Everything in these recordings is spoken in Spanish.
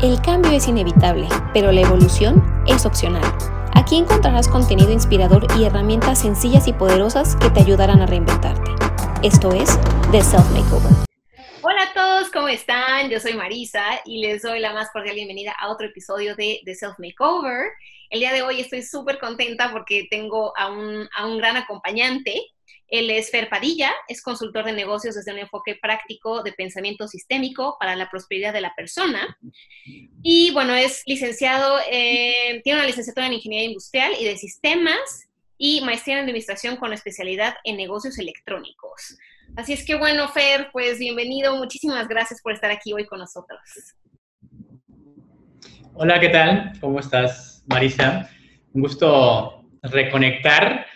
El cambio es inevitable, pero la evolución es opcional. Aquí encontrarás contenido inspirador y herramientas sencillas y poderosas que te ayudarán a reinventarte. Esto es The Self Makeover. Hola a todos, ¿cómo están? Yo soy Marisa y les doy la más cordial bienvenida a otro episodio de The Self Makeover. El día de hoy estoy súper contenta porque tengo a un, a un gran acompañante él es Fer Padilla, es consultor de negocios desde un enfoque práctico de pensamiento sistémico para la prosperidad de la persona. Y bueno, es licenciado, tiene una licenciatura en Ingeniería Industrial y de Sistemas y maestría en Administración con especialidad en negocios electrónicos. Así es que bueno, Fer, pues bienvenido. Muchísimas gracias por estar aquí hoy con nosotros. Hola, ¿qué tal? ¿Cómo estás, Marisa? Un gusto reconectar.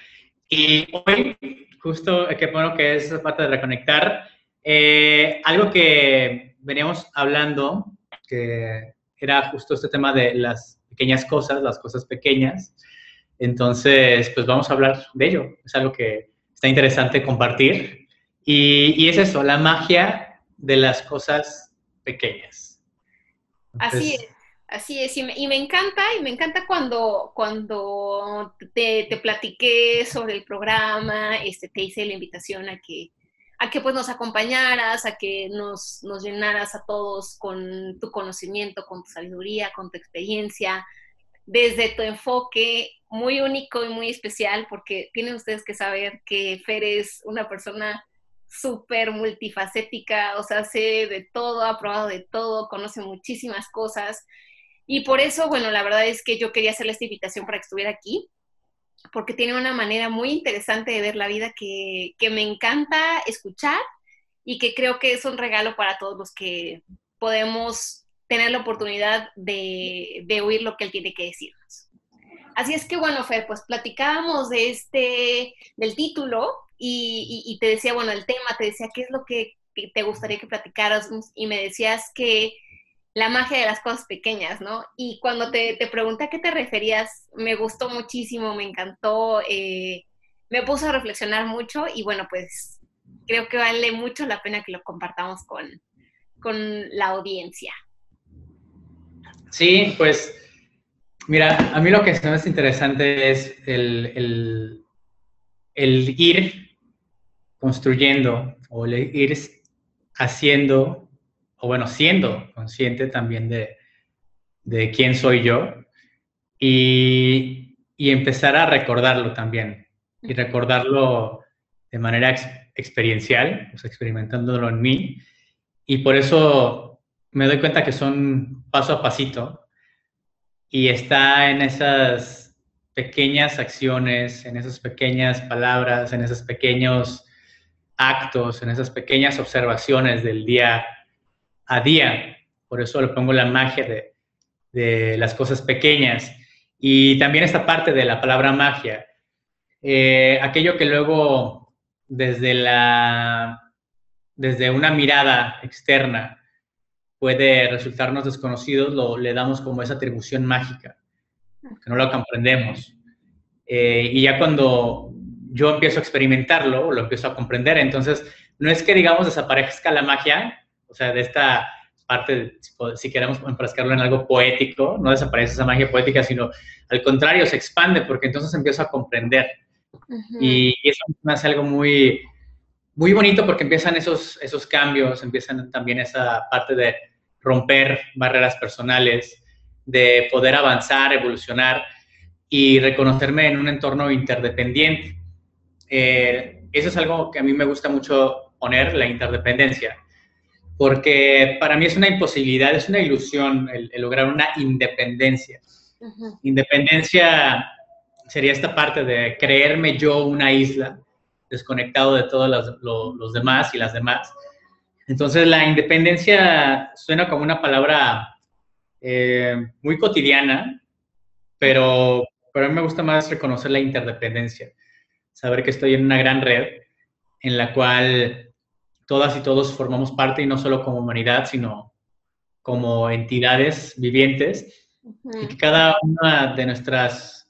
Y hoy justo, qué bueno que es esa parte de reconectar. Eh, algo que veníamos hablando, que era justo este tema de las pequeñas cosas, las cosas pequeñas. Entonces, pues vamos a hablar de ello. Es algo que está interesante compartir. Y, es eso, la magia de las cosas pequeñas. Así es. Así es, y me, encanta, y me encanta cuando, cuando te, te, platiqué sobre el programa, este, te hice la invitación a que, a que pues nos acompañaras, a que nos, nos llenaras a todos con tu conocimiento, con tu sabiduría, con tu experiencia, desde tu enfoque muy único y muy especial, porque tienen ustedes que saber que Fer es una persona súper multifacética, o sea, sé de todo, ha probado de todo, conoce muchísimas cosas y por eso, bueno, la verdad es que yo quería hacerle esta invitación para que estuviera aquí, porque tiene una manera muy interesante de ver la vida que, me encanta escuchar y que creo que es un regalo para todos los que podemos tener la oportunidad de, oír lo que él tiene que decirnos. Así es que bueno, Fer, pues platicábamos de este, del título y, y, te decía, bueno, el tema, te decía qué es lo que, que te gustaría que platicaras y me decías que la magia de las cosas pequeñas, ¿no? Y cuando te, te pregunté a qué te referías, me gustó muchísimo, me encantó, eh, me puso a reflexionar mucho y bueno, pues creo que vale mucho la pena que lo compartamos con, con la audiencia. Sí, pues mira, a mí lo que se me hace interesante es el, el, ir construyendo o ir haciendo o bueno, siendo consciente también de, de quién soy yo y, y, empezar a recordarlo también y recordarlo de manera experiencial, o sea, experimentándolo en mí. Y por eso me doy cuenta que son paso a pasito y está en esas pequeñas acciones, en esas pequeñas palabras, en esos pequeños actos, en esas pequeñas observaciones del día a día. Por eso le pongo la magia de, de las cosas pequeñas. Y también esta parte de la palabra magia. Eh, aquello que luego desde, la, desde una mirada externa puede resultarnos desconocidos, lo, le damos como esa atribución mágica, que no lo comprendemos. Eh, y ya cuando yo empiezo a experimentarlo, lo empiezo a comprender, entonces no es que digamos desaparezca la magia, o sea, de esta parte, si queremos enfrascarlo en algo poético, no desaparece esa magia poética, sino al contrario, se expande porque entonces empiezo a comprender. y, eso me hace algo muy, muy bonito porque empiezan esos, esos cambios, empiezan también esa parte de romper barreras personales, de poder avanzar, evolucionar y reconocerme en un entorno interdependiente. Eh, eso es algo que a mí me gusta mucho poner, la interdependencia porque para mí es una imposibilidad, es una ilusión el, lograr una independencia. Independencia sería esta parte de creerme yo una isla, desconectado de todos los, demás y las demás. Entonces la independencia suena como una palabra eh, muy cotidiana, pero, pero a mí me gusta más reconocer la interdependencia, saber que estoy en una gran red en la cual todas y todos formamos parte y no solo como humanidad, sino como entidades vivientes. Y que cada una de nuestras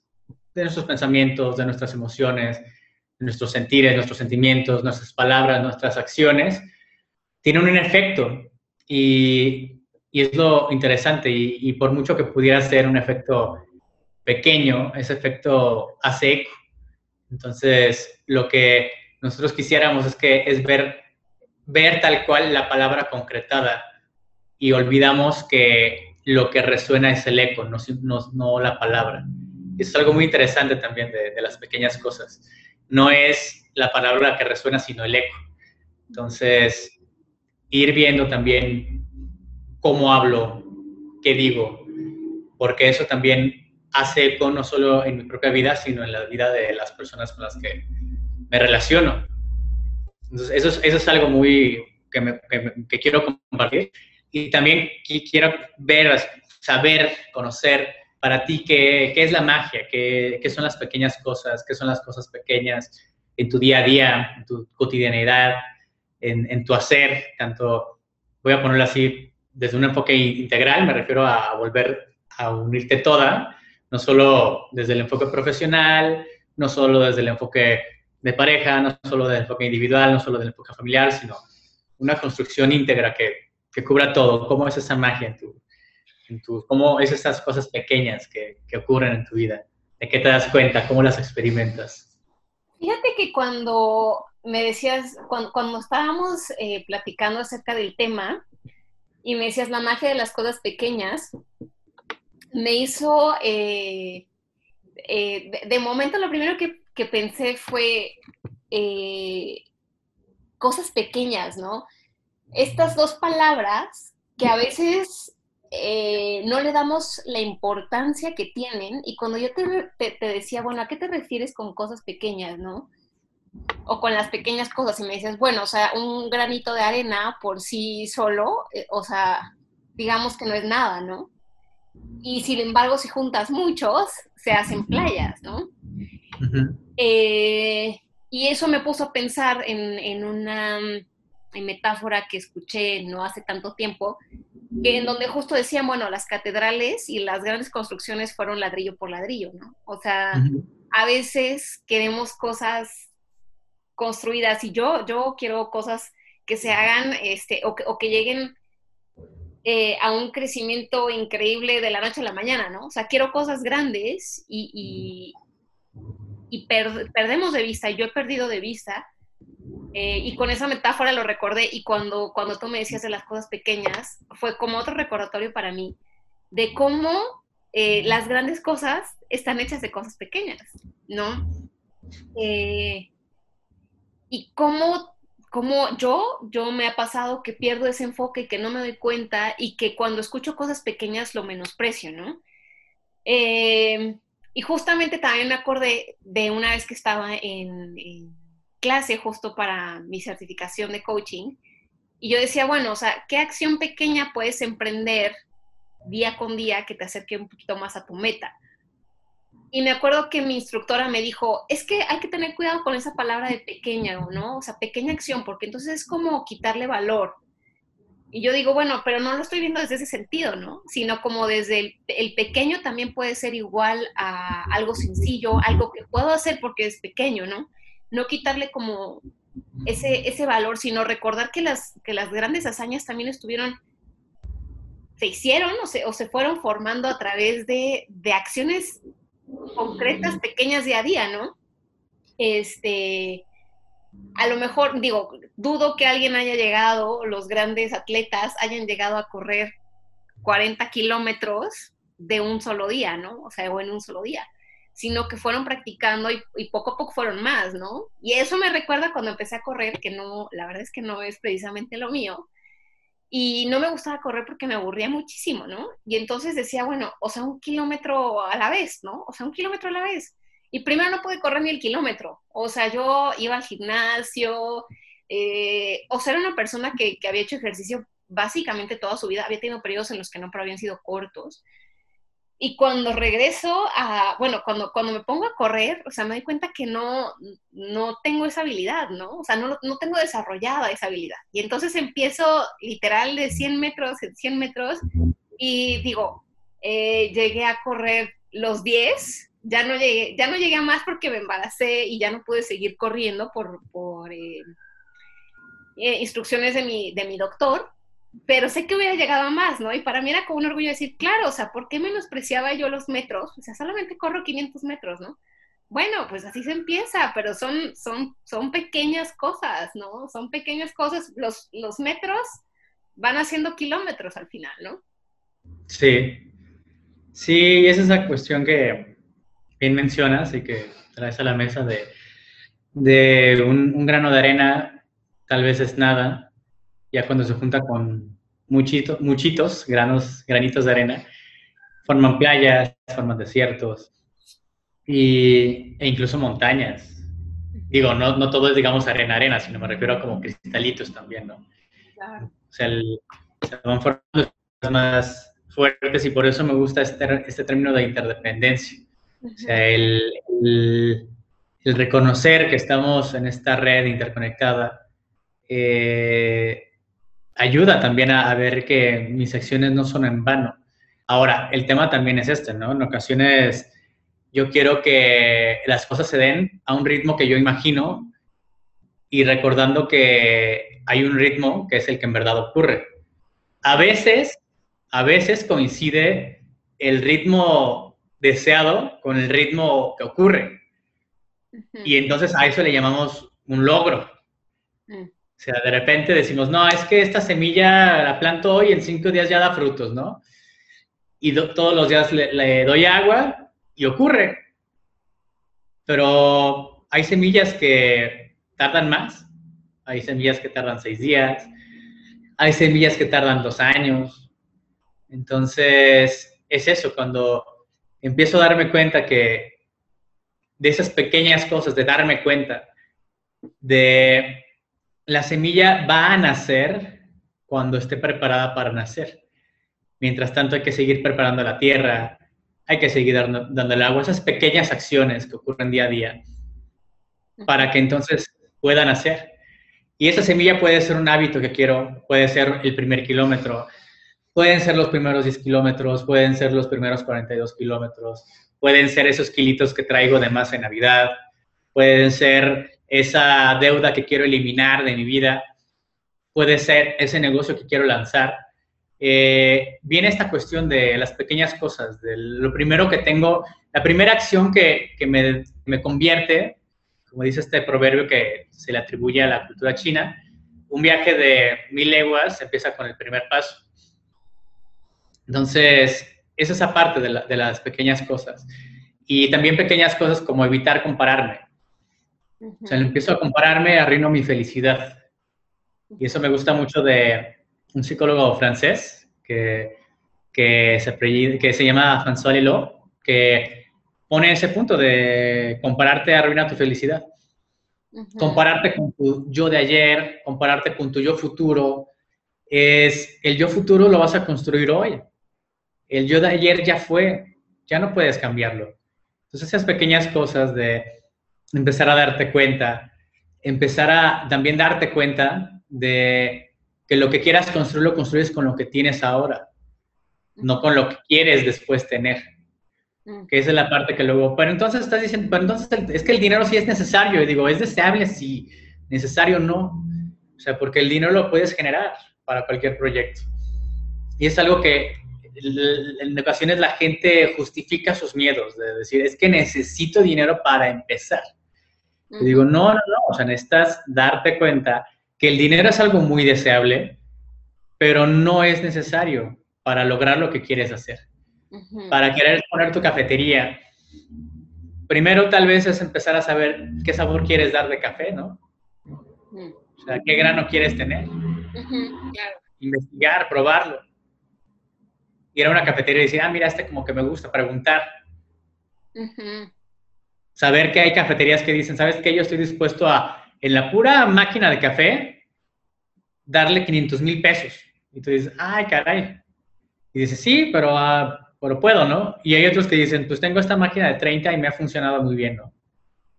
de nuestros pensamientos, de nuestras emociones, de nuestros sentires, nuestros sentimientos, nuestras palabras, nuestras acciones, tienen un efecto. Y, y es lo interesante, y, por mucho que pudiera ser un efecto pequeño, ese efecto hace eco. Entonces, lo que nosotros quisiéramos es que es ver, ver tal cual la palabra concretada y olvidamos que lo que resuena es el eco, no, no, la palabra. es algo muy interesante también de, de las pequeñas cosas. No es la palabra que resuena, sino el eco. Entonces, ir viendo también cómo hablo, qué digo, porque eso también hace eco no solo en mi propia vida, sino en la vida de las personas con las que me relaciono. Entonces, eso es, algo muy que, que, quiero compartir. Y también quiero ver, saber, conocer para ti qué, qué es la magia, qué, qué, son las pequeñas cosas, qué son las cosas pequeñas en tu día a día, en tu cotidianidad, en, en tu hacer, tanto, voy a ponerlo así, desde un enfoque integral, me refiero a volver a unirte toda, no solo desde el enfoque profesional, no solo desde el enfoque de pareja, no solo desde el enfoque individual, no solo desde el enfoque familiar, sino una construcción íntegra que, que cubra todo. ¿Cómo es esa magia en tu, en tu cómo es esas cosas pequeñas que, que ocurren en tu vida? ¿De qué te das cuenta? ¿Cómo las experimentas? Fíjate que cuando me decías, cuando, cuando estábamos eh, platicando acerca del tema y me decías la magia de las cosas pequeñas, me hizo, eh, eh, de, momento lo primero que, pensé fue eh, cosas pequeñas, ¿no? Estas dos palabras que a veces no le damos la importancia que tienen y cuando yo te, te, decía, bueno, ¿a qué te refieres con cosas pequeñas, no? O con las pequeñas cosas y me dices, bueno, o sea, un granito de arena por sí solo, o sea, digamos que no es nada, ¿no? y sin embargo, si juntas muchos, se hacen playas, ¿no? Eh, y eso me puso a pensar en, una metáfora que escuché no hace tanto tiempo, en donde justo decían, bueno, las catedrales y las grandes construcciones fueron ladrillo por ladrillo, ¿no? O sea, a veces queremos cosas construidas y yo, yo quiero cosas que se hagan, este, o que, o que lleguen eh, a un crecimiento increíble de la noche a la mañana, ¿no? O sea, quiero cosas grandes y, y, perdemos de vista, yo he perdido de vista, eh, y con esa metáfora lo recordé, y cuando, cuando tú me decías de las cosas pequeñas, fue como otro recordatorio para mí de cómo eh, las grandes cosas están hechas de cosas pequeñas, ¿no? y cómo como yo, yo me ha pasado que pierdo ese enfoque y que no me doy cuenta y que cuando escucho cosas pequeñas lo menosprecio, ¿no? Eh, y justamente también me acordé de una vez que estaba en, clase justo para mi certificación de coaching y yo decía, bueno, o sea, ¿qué acción pequeña puedes emprender día con día que te acerque un poquito más a tu meta? Y me acuerdo que mi instructora me dijo, es que hay que tener cuidado con esa palabra de pequeña, ¿no? O sea, pequeña acción, porque entonces es como quitarle valor. Y yo digo, bueno, pero no lo estoy viendo desde ese sentido, ¿no? Sino como desde el, pequeño también puede ser igual a algo sencillo, algo que puedo hacer porque es pequeño, ¿no? No quitarle como ese, ese valor, sino recordar que las, que las grandes hazañas también estuvieron, se hicieron o se, o se fueron formando a través de, de acciones concretas, pequeñas día a día, ¿no? Este, a lo mejor, digo, dudo que alguien haya llegado, los grandes atletas hayan llegado a correr 40 kilómetros de un solo día, ¿no? O sea, o en un solo día, sino que fueron practicando y, y, poco a poco fueron más, ¿no? Y eso me recuerda cuando empecé a correr, que no, la verdad es que no es precisamente lo mío, y no me gustaba correr porque me aburría muchísimo, ¿no? Y entonces decía, bueno, o sea, un kilómetro a la vez, ¿no? O sea, un kilómetro a la vez. Y primero no pude correr ni el kilómetro. O sea, yo iba al gimnasio, eh, o sea, era una persona que, que había hecho ejercicio básicamente toda su vida, había tenido periodos en los que no, pero habían sido cortos. Y cuando regreso a, bueno, cuando, cuando me pongo a correr, o sea, me doy cuenta que no, no tengo esa habilidad, ¿no? O sea, no, no tengo desarrollada esa habilidad. Y entonces empiezo literal de 100 metros en 100 metros y digo, eh, llegué a correr los 10, ya no llegué, ya no llegué a más porque me embaracé y ya no pude seguir corriendo por, por eh, eh, instrucciones de mi, de mi doctor pero sé que hubiera llegado a más, ¿no? Y para mí era como un orgullo decir, claro, o sea, ¿por qué menospreciaba yo los metros? O sea, solamente corro 500 metros, ¿no? Bueno, pues así se empieza, pero son, son, son pequeñas cosas, ¿no? Son pequeñas cosas. Los, los metros van haciendo kilómetros al final, ¿no? Sí, sí, esa es la cuestión que bien mencionas y que traes a la mesa de, de un, grano de arena, tal vez es nada, ya cuando se junta con muchito, muchitos, granos, granitos de arena, forman playas, forman desiertos y, e incluso montañas. Digo, no, no todo es, digamos, arena, arena, sino me refiero a como cristalitos también, ¿no? Claro. O sea, se van formando más fuertes y por eso me gusta este, este término de interdependencia. O sea, el, el, reconocer que estamos en esta red interconectada eh, ayuda también a, ver que mis acciones no son en vano. Ahora, el tema también es este, ¿no? En ocasiones yo quiero que las cosas se den a un ritmo que yo imagino y recordando que hay un ritmo que es el que en verdad ocurre. A veces, a veces coincide el ritmo deseado con el ritmo que ocurre. Y entonces a eso le llamamos un logro. Mm. O sea, de repente decimos, no, es que esta semilla la planto hoy en cinco días ya da frutos, ¿no? Y todos los días le, doy agua y ocurre. Pero hay semillas que tardan más, hay semillas que tardan seis días, hay semillas que tardan dos años. Entonces, es eso, cuando empiezo a darme cuenta que de esas pequeñas cosas, de darme cuenta de la semilla va a nacer cuando esté preparada para nacer. Mientras tanto, hay que seguir preparando la tierra, hay que seguir dando, dándole agua, esas pequeñas acciones que ocurren día a día, para que entonces pueda nacer. Y esa semilla puede ser un hábito que quiero, puede ser el primer kilómetro, pueden ser los primeros 10 kilómetros, pueden ser los primeros 42 kilómetros, pueden ser esos kilitos que traigo de más en Navidad, pueden ser esa deuda que quiero eliminar de mi vida, puede ser ese negocio que quiero lanzar. Eh, viene esta cuestión de las pequeñas cosas, de lo primero que tengo, la primera acción que, que me, me, convierte, como dice este proverbio que se le atribuye a la cultura china, un viaje de mil leguas empieza con el primer paso. Entonces, es esa parte de, de las pequeñas cosas. Y también pequeñas cosas como evitar compararme o sea, empiezo a compararme, arruino mi felicidad. Y eso me gusta mucho de un psicólogo francés que, que, se, que se llama François Lelot, que pone ese punto de compararte arruina tu felicidad. Compararte con tu yo de ayer, compararte con tu yo futuro, es el yo futuro lo vas a construir hoy. El yo de ayer ya fue, ya no puedes cambiarlo. Entonces esas pequeñas cosas de empezar a darte cuenta, empezar a también darte cuenta de que lo que quieras construir lo construyes con lo que tienes ahora, no con lo que quieres después tener. Mm. Que esa es la parte que luego, pero entonces estás diciendo, pero entonces es que el dinero sí es necesario. Y digo, es deseable si necesario no. O sea, porque el dinero lo puedes generar para cualquier proyecto. Y es algo que en ocasiones la gente justifica sus miedos, de decir, es que necesito dinero para empezar. Te digo, no, no, no, o sea, necesitas darte cuenta que el dinero es algo muy deseable, pero no es necesario para lograr lo que quieres hacer. Para querer poner tu cafetería, primero tal vez es empezar a saber qué sabor quieres dar de café, ¿no? O sea, qué grano quieres tener. Investigar, probarlo. Ir a una cafetería y decir, ah, mira, este como que me gusta, preguntar saber que hay cafeterías que dicen, ¿sabes qué? Yo estoy dispuesto a, en la pura máquina de café, darle 500 mil pesos. Y tú dices, ay, caray. Y dices, sí, pero, uh, pero puedo, ¿no? Y hay otros que dicen, pues tengo esta máquina de 30 y me ha funcionado muy bien, ¿no?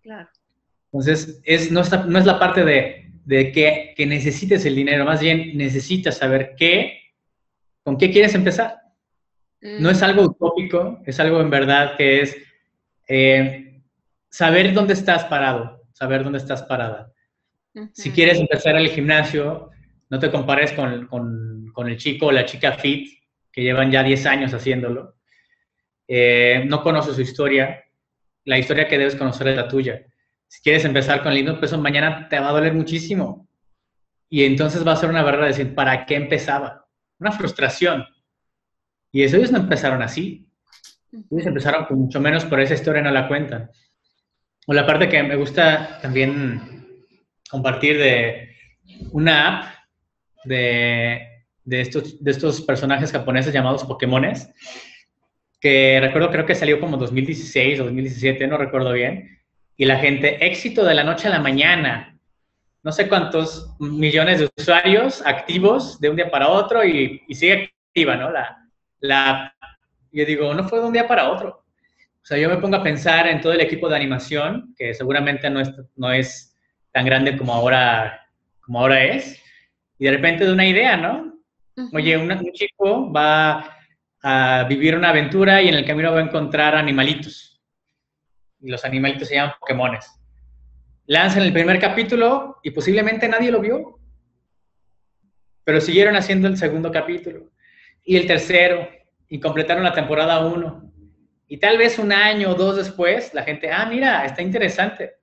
Claro. Entonces, es, no, no es la parte de, de que, que, necesites el dinero, más bien necesitas saber qué, con qué quieres empezar. No es mm. algo utópico, es algo en verdad que es eh, saber dónde estás parado, saber dónde estás parada. Si quieres empezar el gimnasio, No te compares con, con, con el chico o la chica fit que llevan ya 10 años haciéndolo. Eh, no conoces su historia. La historia que debes conocer es la tuya. Si quieres empezar con el lindo peso, mañana te va a doler muchísimo. Y entonces va a ser una barrera de decir, ¿para qué empezaba? Una frustración. Y eso ellos no empezaron así. Ellos empezaron con mucho menos, por esa historia no la cuentan. O la parte que me gusta también compartir de una app de, de, estos, de estos personajes japoneses llamados Pokémones, que recuerdo creo que salió como 2016 o 2017, no recuerdo bien, y la gente, éxito de la noche a la mañana, no sé cuántos millones de usuarios activos de un día para otro y, sigue activa, ¿no? La, la, yo digo, no fue de un día para otro. O sea, yo me pongo a pensar en todo el equipo de animación, que seguramente no es, no es tan grande como ahora, como ahora es, y de repente de una idea, ¿no? Oye, un chico va a vivir una aventura y en el camino va a encontrar animalitos. Y los animalitos se llaman Pokémones. Lanzan el primer capítulo y posiblemente nadie lo vio. Pero siguieron haciendo el segundo capítulo y el tercero y completaron la temporada 1. Y tal vez un año o dos después, la gente, ah, mira, está interesante.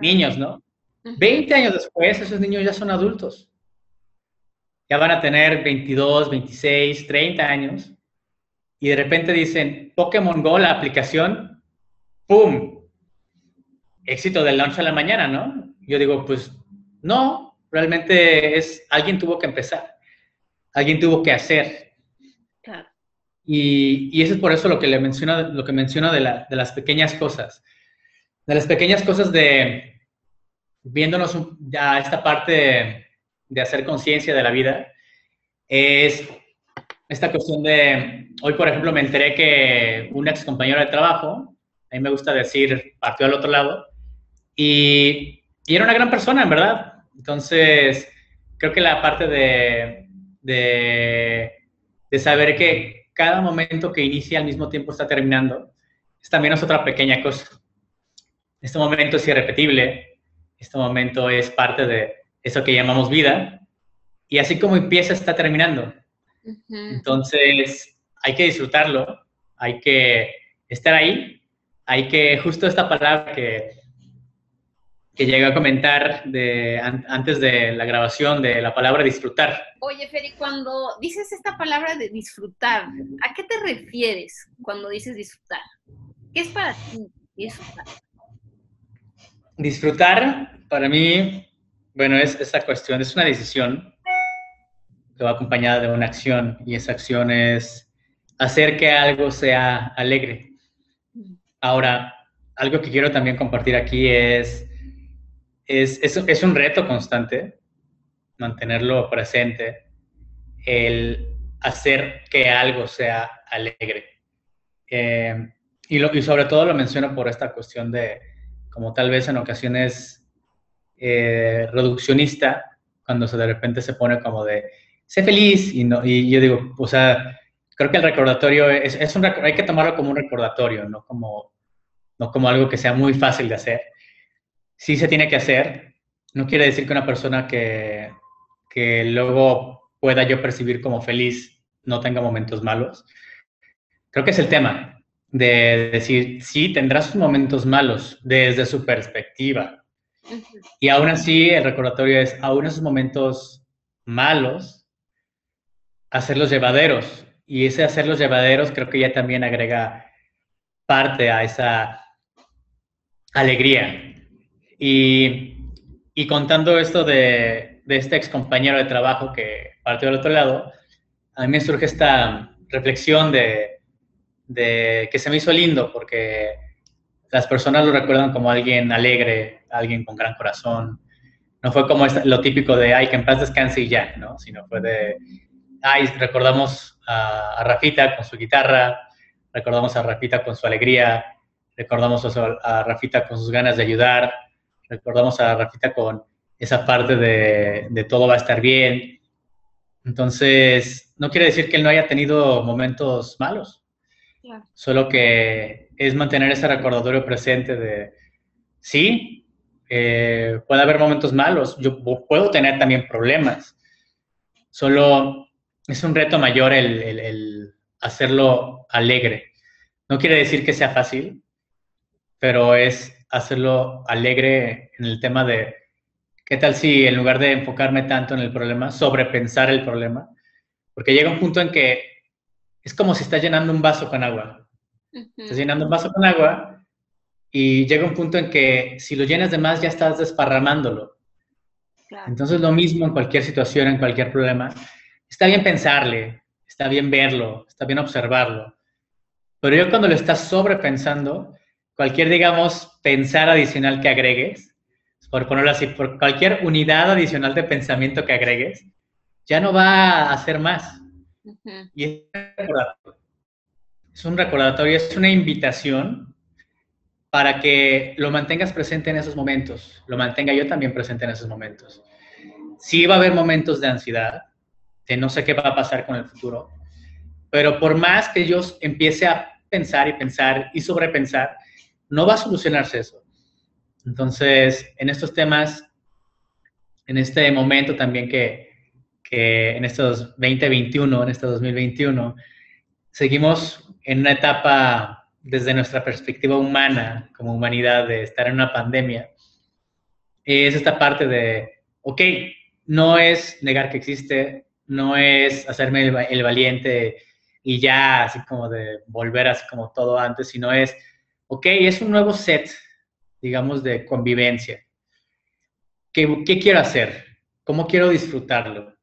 Niños, ¿no? 20 años después, esos niños ya son adultos. Ya van a tener 22, 26, 30 años. Y de repente dicen, Pokémon Go, la aplicación, ¡pum! Éxito del launch a la mañana, ¿no? Yo digo, pues no, realmente es, alguien tuvo que empezar alguien tuvo que hacer. Y, y, eso es por eso lo que le menciona, lo que menciona de, la, de, las pequeñas cosas. De las pequeñas cosas de viéndonos ya esta parte de, de hacer conciencia de la vida, es esta cuestión de, hoy por ejemplo me enteré que un ex compañero de trabajo, a mí me gusta decir, partió al otro lado, y, y era una gran persona, en verdad. Entonces, creo que la parte de, de, saber que cada momento que inicia al mismo tiempo está terminando, es también es otra pequeña cosa. Este momento es irrepetible, este momento es parte de eso que llamamos vida, y así como empieza, está terminando. Entonces, hay que disfrutarlo, hay que estar ahí, hay que, justo esta palabra que, que llegué a comentar de, antes de la grabación de la palabra disfrutar. Oye, Feri, cuando dices esta palabra de disfrutar, ¿a qué te refieres cuando dices disfrutar? ¿Qué es para ti disfrutar? Disfrutar, para mí, bueno, es esa cuestión, es una decisión que va acompañada de una acción y esa acción es hacer que algo sea alegre. Mm. Ahora, algo que quiero también compartir aquí es es, es, un reto constante mantenerlo presente, el hacer que algo sea alegre. Eh, y, lo, y, sobre todo lo menciono por esta cuestión de, como tal vez en ocasiones eh, reduccionista, cuando se de repente se pone como de, sé feliz, y, no, y yo digo, o sea, creo que el recordatorio es, es un, hay que tomarlo como un recordatorio, no como, no como algo que sea muy fácil de hacer sí se tiene que hacer. No quiere decir que una persona que, que luego pueda yo percibir como feliz no tenga momentos malos. Creo que es el tema de decir, sí, tendrá sus momentos malos desde su perspectiva. Y aún así, el recordatorio es, aún esos momentos malos, hacerlos llevaderos. Y ese hacerlos llevaderos creo que ya también agrega parte a esa alegría. Y, contando esto de, este ex compañero de trabajo que partió del otro lado, a mí me surge esta reflexión de, que se me hizo lindo porque las personas lo recuerdan como alguien alegre, alguien con gran corazón. No fue como lo típico de, ay, que en paz descanse y ya, ¿no? Sino fue de, ay, recordamos a, a Rafita con su guitarra, recordamos a Rafita con su alegría, recordamos a, a Rafita con sus ganas de ayudar, recordamos a Rafita con esa parte de, de, todo va a estar bien. Entonces, no quiere decir que él no haya tenido momentos malos, solo que es mantener ese recordatorio presente de, sí, eh, puede haber momentos malos, yo puedo tener también problemas. Solo es un reto mayor el, hacerlo alegre. No quiere decir que sea fácil, pero es hacerlo alegre en el tema de qué tal si en lugar de enfocarme tanto en el problema, sobrepensar el problema, porque llega un punto en que es como si estás llenando un vaso con agua. Estás llenando un vaso con agua y llega un punto en que si lo llenas de más ya estás desparramándolo. Entonces lo mismo en cualquier situación, en cualquier problema. Está bien pensarle, está bien verlo, está bien observarlo. Pero yo cuando lo estás sobrepensando, cualquier, digamos, pensar adicional que agregues, por ponerlo así, por cualquier unidad adicional de pensamiento que agregues, ya no va a hacer más. Y es un recordatorio, es una invitación para que lo mantengas presente en esos momentos, lo mantenga yo también presente en esos momentos. Sí va a haber momentos de ansiedad, de no sé qué va a pasar con el futuro, pero por más que yo empiece a pensar y pensar y sobrepensar, no va a solucionarse eso. Entonces, en estos temas, en este momento también que, que en estos 2021, en este 2021, seguimos en una etapa desde nuestra perspectiva humana, como humanidad, de estar en una pandemia, es esta parte de, ok, no es negar que existe, no es hacerme el, valiente y ya así como de volver así como todo antes, sino es, ok, es un nuevo set, digamos, de convivencia. ¿Qué, quiero hacer? ¿Cómo quiero disfrutarlo?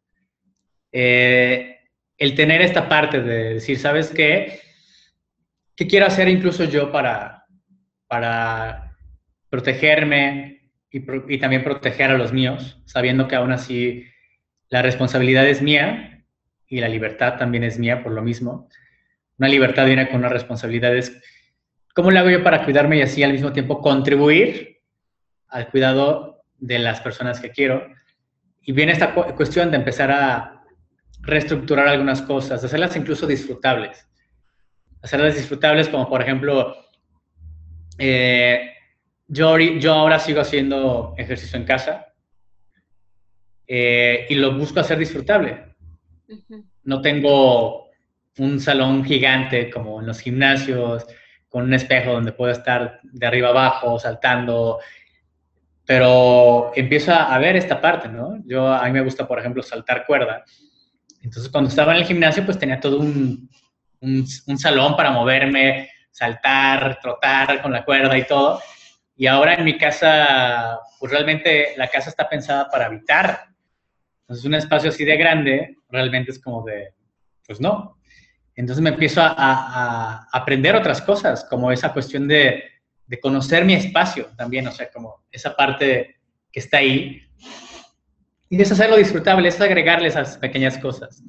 Eh, el tener esta parte de decir, ¿sabes qué? ¿Qué quiero hacer incluso yo para, para protegerme y, y también proteger a los míos, sabiendo que aún así la responsabilidad es mía y la libertad también es mía por lo mismo. Una libertad viene con unas responsabilidades. ¿Cómo le hago yo para cuidarme y así al mismo tiempo contribuir al cuidado de las personas que quiero? Y viene esta cuestión de empezar a reestructurar algunas cosas, hacerlas incluso disfrutables hacerlas disfrutables, como por ejemplo, eh, yo, yo ahora sigo haciendo ejercicio en casa eh, y lo busco hacer disfrutable. No tengo un salón gigante como en los gimnasios, con un espejo donde puedo estar de arriba abajo, saltando, pero empiezo a, ver esta parte, ¿no? Yo, a mí me gusta, por ejemplo, saltar cuerda. Entonces, cuando estaba en el gimnasio, pues tenía todo un, un, salón para moverme, saltar, trotar con la cuerda y todo. Y ahora en mi casa, pues realmente la casa está pensada para habitar. Entonces un espacio así de grande realmente es como de, pues no. Entonces me empiezo a, aprender otras cosas, como esa cuestión de, conocer mi espacio también, o sea, como esa parte que está ahí. Y es hacerlo disfrutable, es agregarle esas pequeñas cosas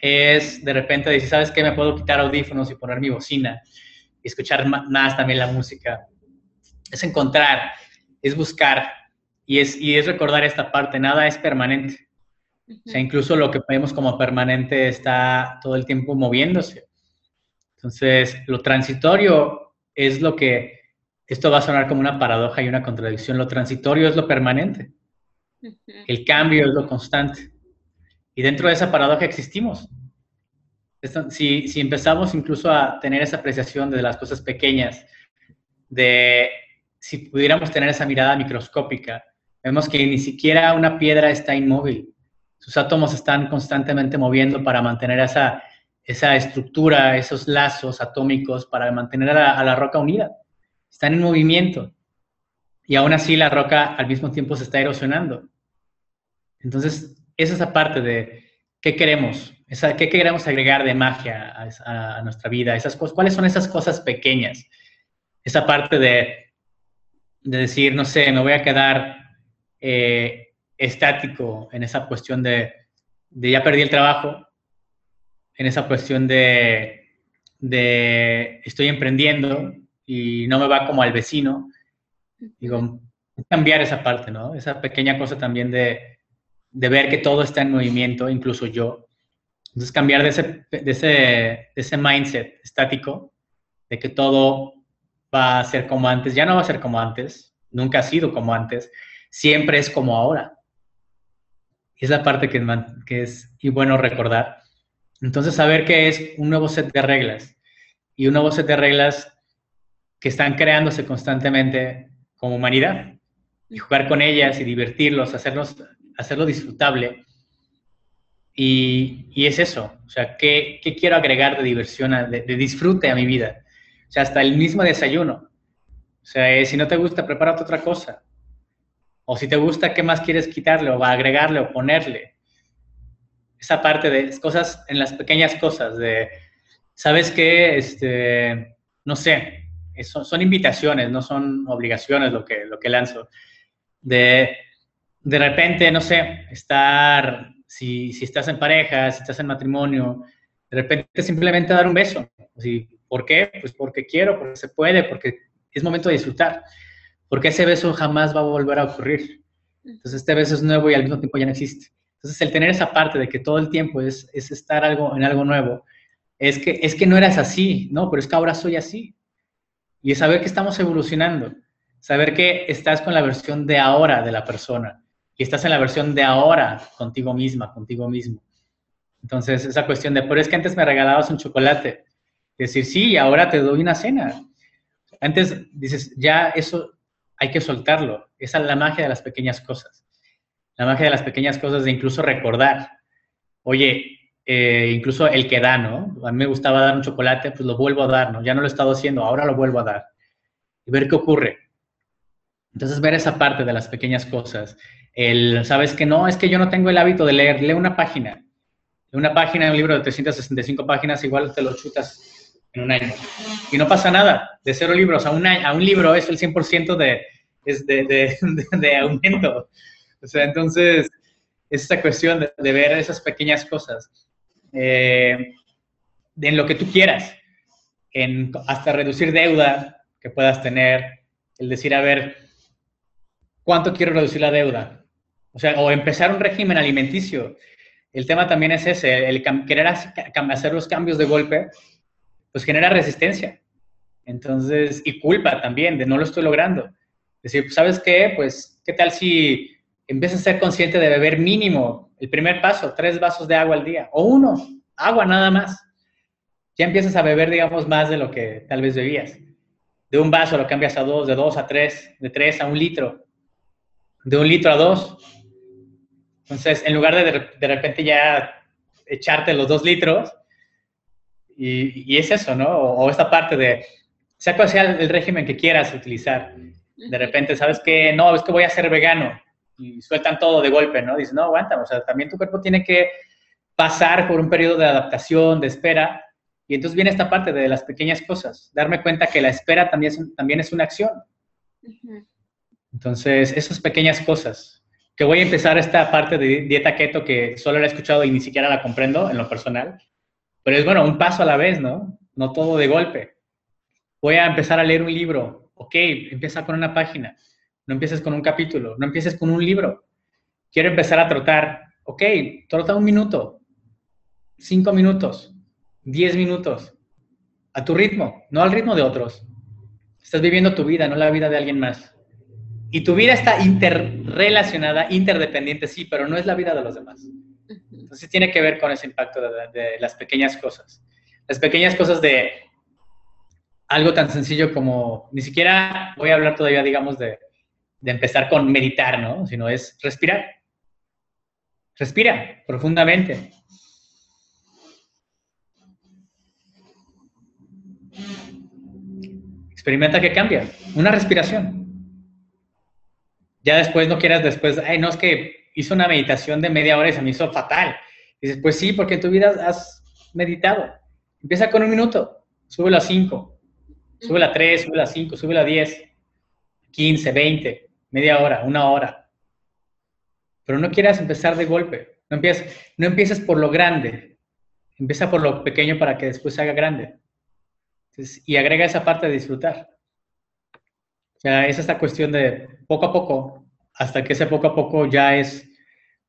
es de repente decir, ¿sabes qué? Me puedo quitar audífonos y poner mi bocina y escuchar más también la música. Es encontrar, es buscar y es recordar esta parte, nada es permanente. O sea, incluso lo que vemos como permanente está todo el tiempo moviéndose. Entonces, lo transitorio es lo que, esto va a sonar como una paradoja y una contradicción, lo transitorio es lo permanente. El cambio es lo constante. Y dentro de esa paradoja existimos. Si, si empezamos incluso a tener esa apreciación de las cosas pequeñas, de si pudiéramos tener esa mirada microscópica, vemos que ni siquiera una piedra está inmóvil. Sus átomos están constantemente moviendo para mantener esa, esa estructura, esos lazos atómicos, para mantener a la, roca unida. Están en movimiento. Y aún así la roca al mismo tiempo se está erosionando. Entonces, es esa parte de qué queremos, esa, qué queremos agregar de magia a, nuestra vida, esas cuáles son esas cosas pequeñas, esa parte de, de decir, no sé, me voy a quedar eh, estático en esa cuestión de, ya perdí el trabajo, en esa cuestión de, de estoy emprendiendo y no me va como al vecino. Digo, cambiar esa parte, ¿no? Esa pequeña cosa también de, de ver que todo está en movimiento, incluso yo. Entonces cambiar ese, de ese, de ese mindset estático, de que todo va a ser como antes, ya no va a ser como antes, nunca ha sido como antes, siempre es como ahora. Es la parte que, es y bueno recordar. Entonces, saber que es un nuevo set de reglas y un nuevo set de reglas que están creándose constantemente como humanidad y jugar con ellas y divertirlos, hacerlos, hacerlo disfrutable. Y, y es eso, o sea, ¿qué, ¿qué, quiero agregar de diversión, de, de, disfrute a mi vida? O sea, hasta el mismo desayuno. O sea, si no te gusta, prepárate otra cosa. O si te gusta, ¿qué más quieres quitarle o agregarle o ponerle? Esa parte de cosas, en las pequeñas cosas, de, ¿sabes qué? Este, no sé, son, son invitaciones, no son obligaciones lo que, lo que lanzo. De, de repente, no sé, estar, si, si estás en pareja, si estás en matrimonio, de repente simplemente dar un beso. Así, ¿Por qué? Pues porque quiero, porque se puede, porque es momento de disfrutar porque ese beso jamás va a volver a ocurrir. Entonces este beso es nuevo y al mismo tiempo ya no existe. Entonces el tener esa parte de que todo el tiempo es, es estar algo, en algo nuevo, es que, es que no eras así, ¿no? Pero es que ahora soy así. Y es saber que estamos evolucionando, saber que estás con la versión de ahora de la persona y estás en la versión de ahora contigo misma, contigo mismo. Entonces, esa cuestión de, pero es que antes me regalabas un chocolate. Decir, sí, ahora te doy una cena. Antes dices, ya eso hay que soltarlo. Esa es la magia de las pequeñas cosas. La magia de las pequeñas cosas de incluso recordar. Oye, eh, incluso el que da, ¿no? A mí me gustaba dar un chocolate, pues lo vuelvo a dar, ¿no? Ya no lo he estado haciendo, ahora lo vuelvo a dar. Y ver qué ocurre. Entonces, ver esa parte de las pequeñas cosas. El, ¿sabes que no? Es que yo no tengo el hábito de leer. Lee una página. Una página, un libro de 365 páginas, igual te lo chutas en un año. Y no pasa nada, de cero libros a un, a un libro es el 100% de, es de, de, de, aumento. O sea, entonces, es esta cuestión de, ver esas pequeñas cosas eh, en lo que tú quieras, en, hasta reducir deuda que puedas tener, el decir, a ver, ¿cuánto quiero reducir la deuda? O sea, o empezar un régimen alimenticio. El tema también es ese, el querer hacer los cambios de golpe pues genera resistencia. Entonces, y culpa también de no lo estoy logrando. Decir, ¿sabes qué? Pues, ¿qué tal si empiezas a ser consciente de beber mínimo el primer paso, tres vasos de agua al día, o uno, agua nada más? Ya empiezas a beber, digamos, más de lo que tal vez bebías. De un vaso lo cambias a dos, de dos a tres, de tres a un litro, de un litro a dos. Entonces, en lugar de de repente ya echarte los dos litros, y, es eso, ¿no? O, esta parte de, sea cual sea el régimen que quieras utilizar, de repente sabes que no, es que voy a ser vegano y sueltan todo de golpe, ¿no? Dices, no, aguanta, o sea, también tu cuerpo tiene que pasar por un periodo de adaptación, de espera, y entonces viene esta parte de las pequeñas cosas, darme cuenta que la espera también es, también es una acción. Entonces, esas pequeñas cosas, que voy a empezar esta parte de dieta keto que solo la he escuchado y ni siquiera la comprendo en lo personal, pero es bueno, un paso a la vez, ¿no? No todo de golpe. Voy a empezar a leer un libro. Ok, empieza con una página. No empieces con un capítulo. No empieces con un libro. Quiero empezar a trotar. Ok, trota un minuto. Cinco minutos. Diez minutos. A tu ritmo, no al ritmo de otros. Estás viviendo tu vida, no la vida de alguien más. Y tu vida está interrelacionada, interdependiente, sí, pero no es la vida de los demás. Entonces tiene que ver con ese impacto de, las pequeñas cosas. Las pequeñas cosas de algo tan sencillo como, ni siquiera voy a hablar todavía, digamos, de, de empezar con meditar, ¿no? Sino es respirar. Respira profundamente. Experimenta que cambia. Una respiración. Ya después no quieras después, ay, no es que hizo una meditación de media hora y se me hizo fatal. dices, pues sí, porque en tu vida has meditado. Empieza con un minuto, sube a cinco, sube a tres, sube a cinco, sube a diez, quince, veinte, media hora, una hora. Pero no quieras empezar de golpe. No empieces, no empieces por lo grande. Empieza por lo pequeño para que después se haga grande. y agrega esa parte de disfrutar. O sea, es esta cuestión de poco a poco hasta que ese poco a poco ya es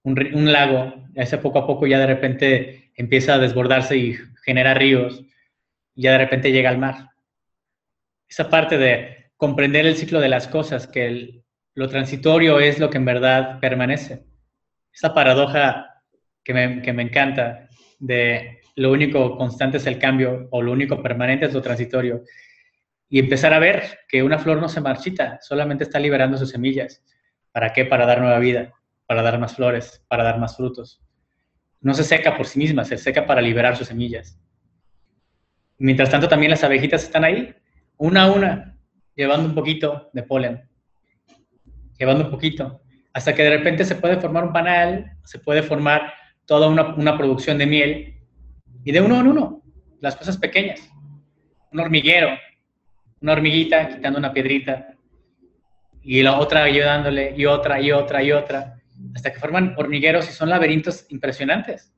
un, lago, ese poco a poco ya de repente empieza a desbordarse y genera ríos, y ya de repente llega al mar. Esa parte de, comprender el ciclo de las cosas, que lo transitorio es lo que en verdad permanece. Esa paradoja que me, que me encanta de lo único constante es el cambio o lo único permanente es lo transitorio. Y empezar a ver que una flor no se marchita, solamente está liberando sus semillas. ¿Para qué? Para dar nueva vida, para dar más flores, para dar más frutos. No se seca por sí misma, se seca para liberar sus semillas. Mientras tanto, también las abejitas están ahí, una a una, llevando un poquito de polen, llevando un poquito, hasta que de repente se puede formar un panal, se puede formar toda una, una producción de miel, y de uno en uno, las cosas pequeñas. Un hormiguero, una hormiguita quitando una piedrita, y la otra ayudándole, y otra, y otra, y otra, hasta que forman hormigueros y son laberintos impresionantes.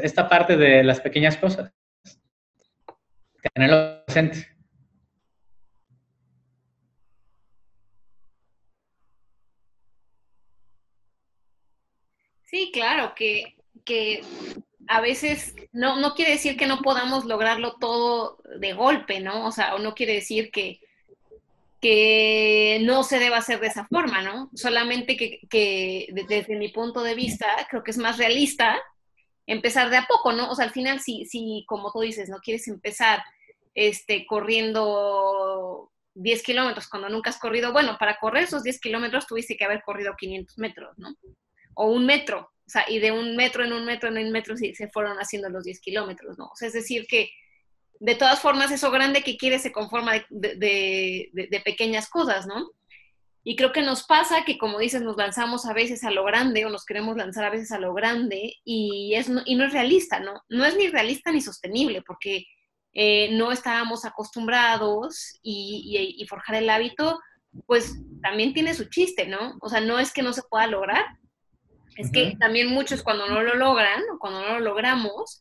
Esta parte de las pequeñas cosas, tenerlo presente. Sí, claro, que, que a veces no, no quiere decir que no podamos lograrlo todo de golpe, ¿no? O sea, o no quiere decir que, que no se deba hacer de esa forma, ¿no? Solamente que, desde mi punto de vista creo que es más realista empezar de a poco, ¿no? O sea, al final si, si como tú dices, no quieres empezar este, corriendo 10 kilómetros cuando nunca has corrido, bueno, para correr esos 10 kilómetros tuviste que haber corrido 500 metros, ¿no? O un metro, o sea, y de un metro en un metro en un metro se fueron haciendo los 10 kilómetros, ¿no? O sea, es decir que de todas formas eso grande que quieres se conforma de, pequeñas cosas, ¿no? Y creo que nos pasa que, como dices, nos lanzamos a veces a lo grande o nos queremos lanzar a veces a lo grande y, es, y no es realista, ¿no? No es ni realista ni sostenible porque eh, no estábamos acostumbrados y, y, forjar el hábito, pues también tiene su chiste, ¿no? O sea, no es que no se pueda lograr, es que también muchos cuando no lo logran o cuando no lo logramos,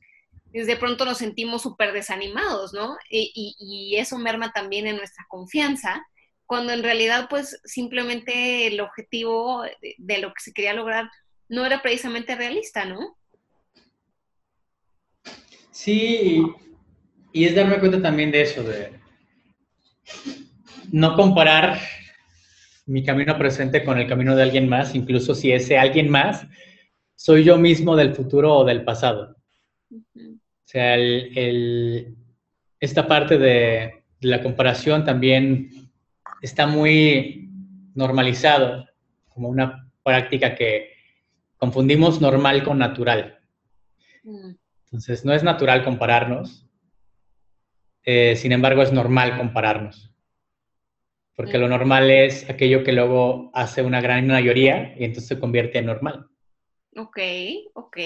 de pronto nos sentimos súper desanimados, ¿no? Y, y, eso merma también en nuestra confianza, cuando en realidad pues simplemente el objetivo de, de lo que se quería lograr no era precisamente realista, ¿no? Sí, y es darme cuenta también de eso, de no comparar mi camino presente con el camino de alguien más, incluso si ese alguien más soy yo mismo del futuro o del pasado. Sea, esta parte de, la comparación también está muy normalizado como una práctica que confundimos normal con natural. Mm. Entonces, no es natural compararnos, eh, sin embargo, es normal compararnos. Porque lo normal es aquello que luego hace una gran mayoría y entonces se convierte en normal. Ok, ok.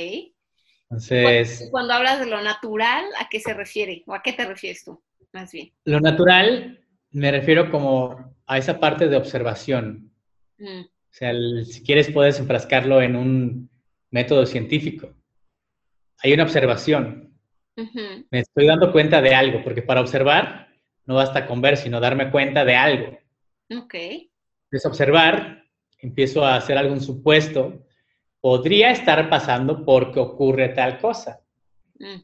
Entonces. Cuando, hablas de lo natural, ¿a qué se refiere? ¿O a qué te refieres tú, más bien? Lo natural me refiero como a esa parte de observación. Mm. O sea, si quieres puedes enfrascarlo en un método científico. Hay una observación. Me estoy dando cuenta de algo, porque para observar no basta con ver, sino darme cuenta de algo. Ok. Es observar, empiezo a hacer algún supuesto, podría estar pasando porque ocurre tal cosa. Mm.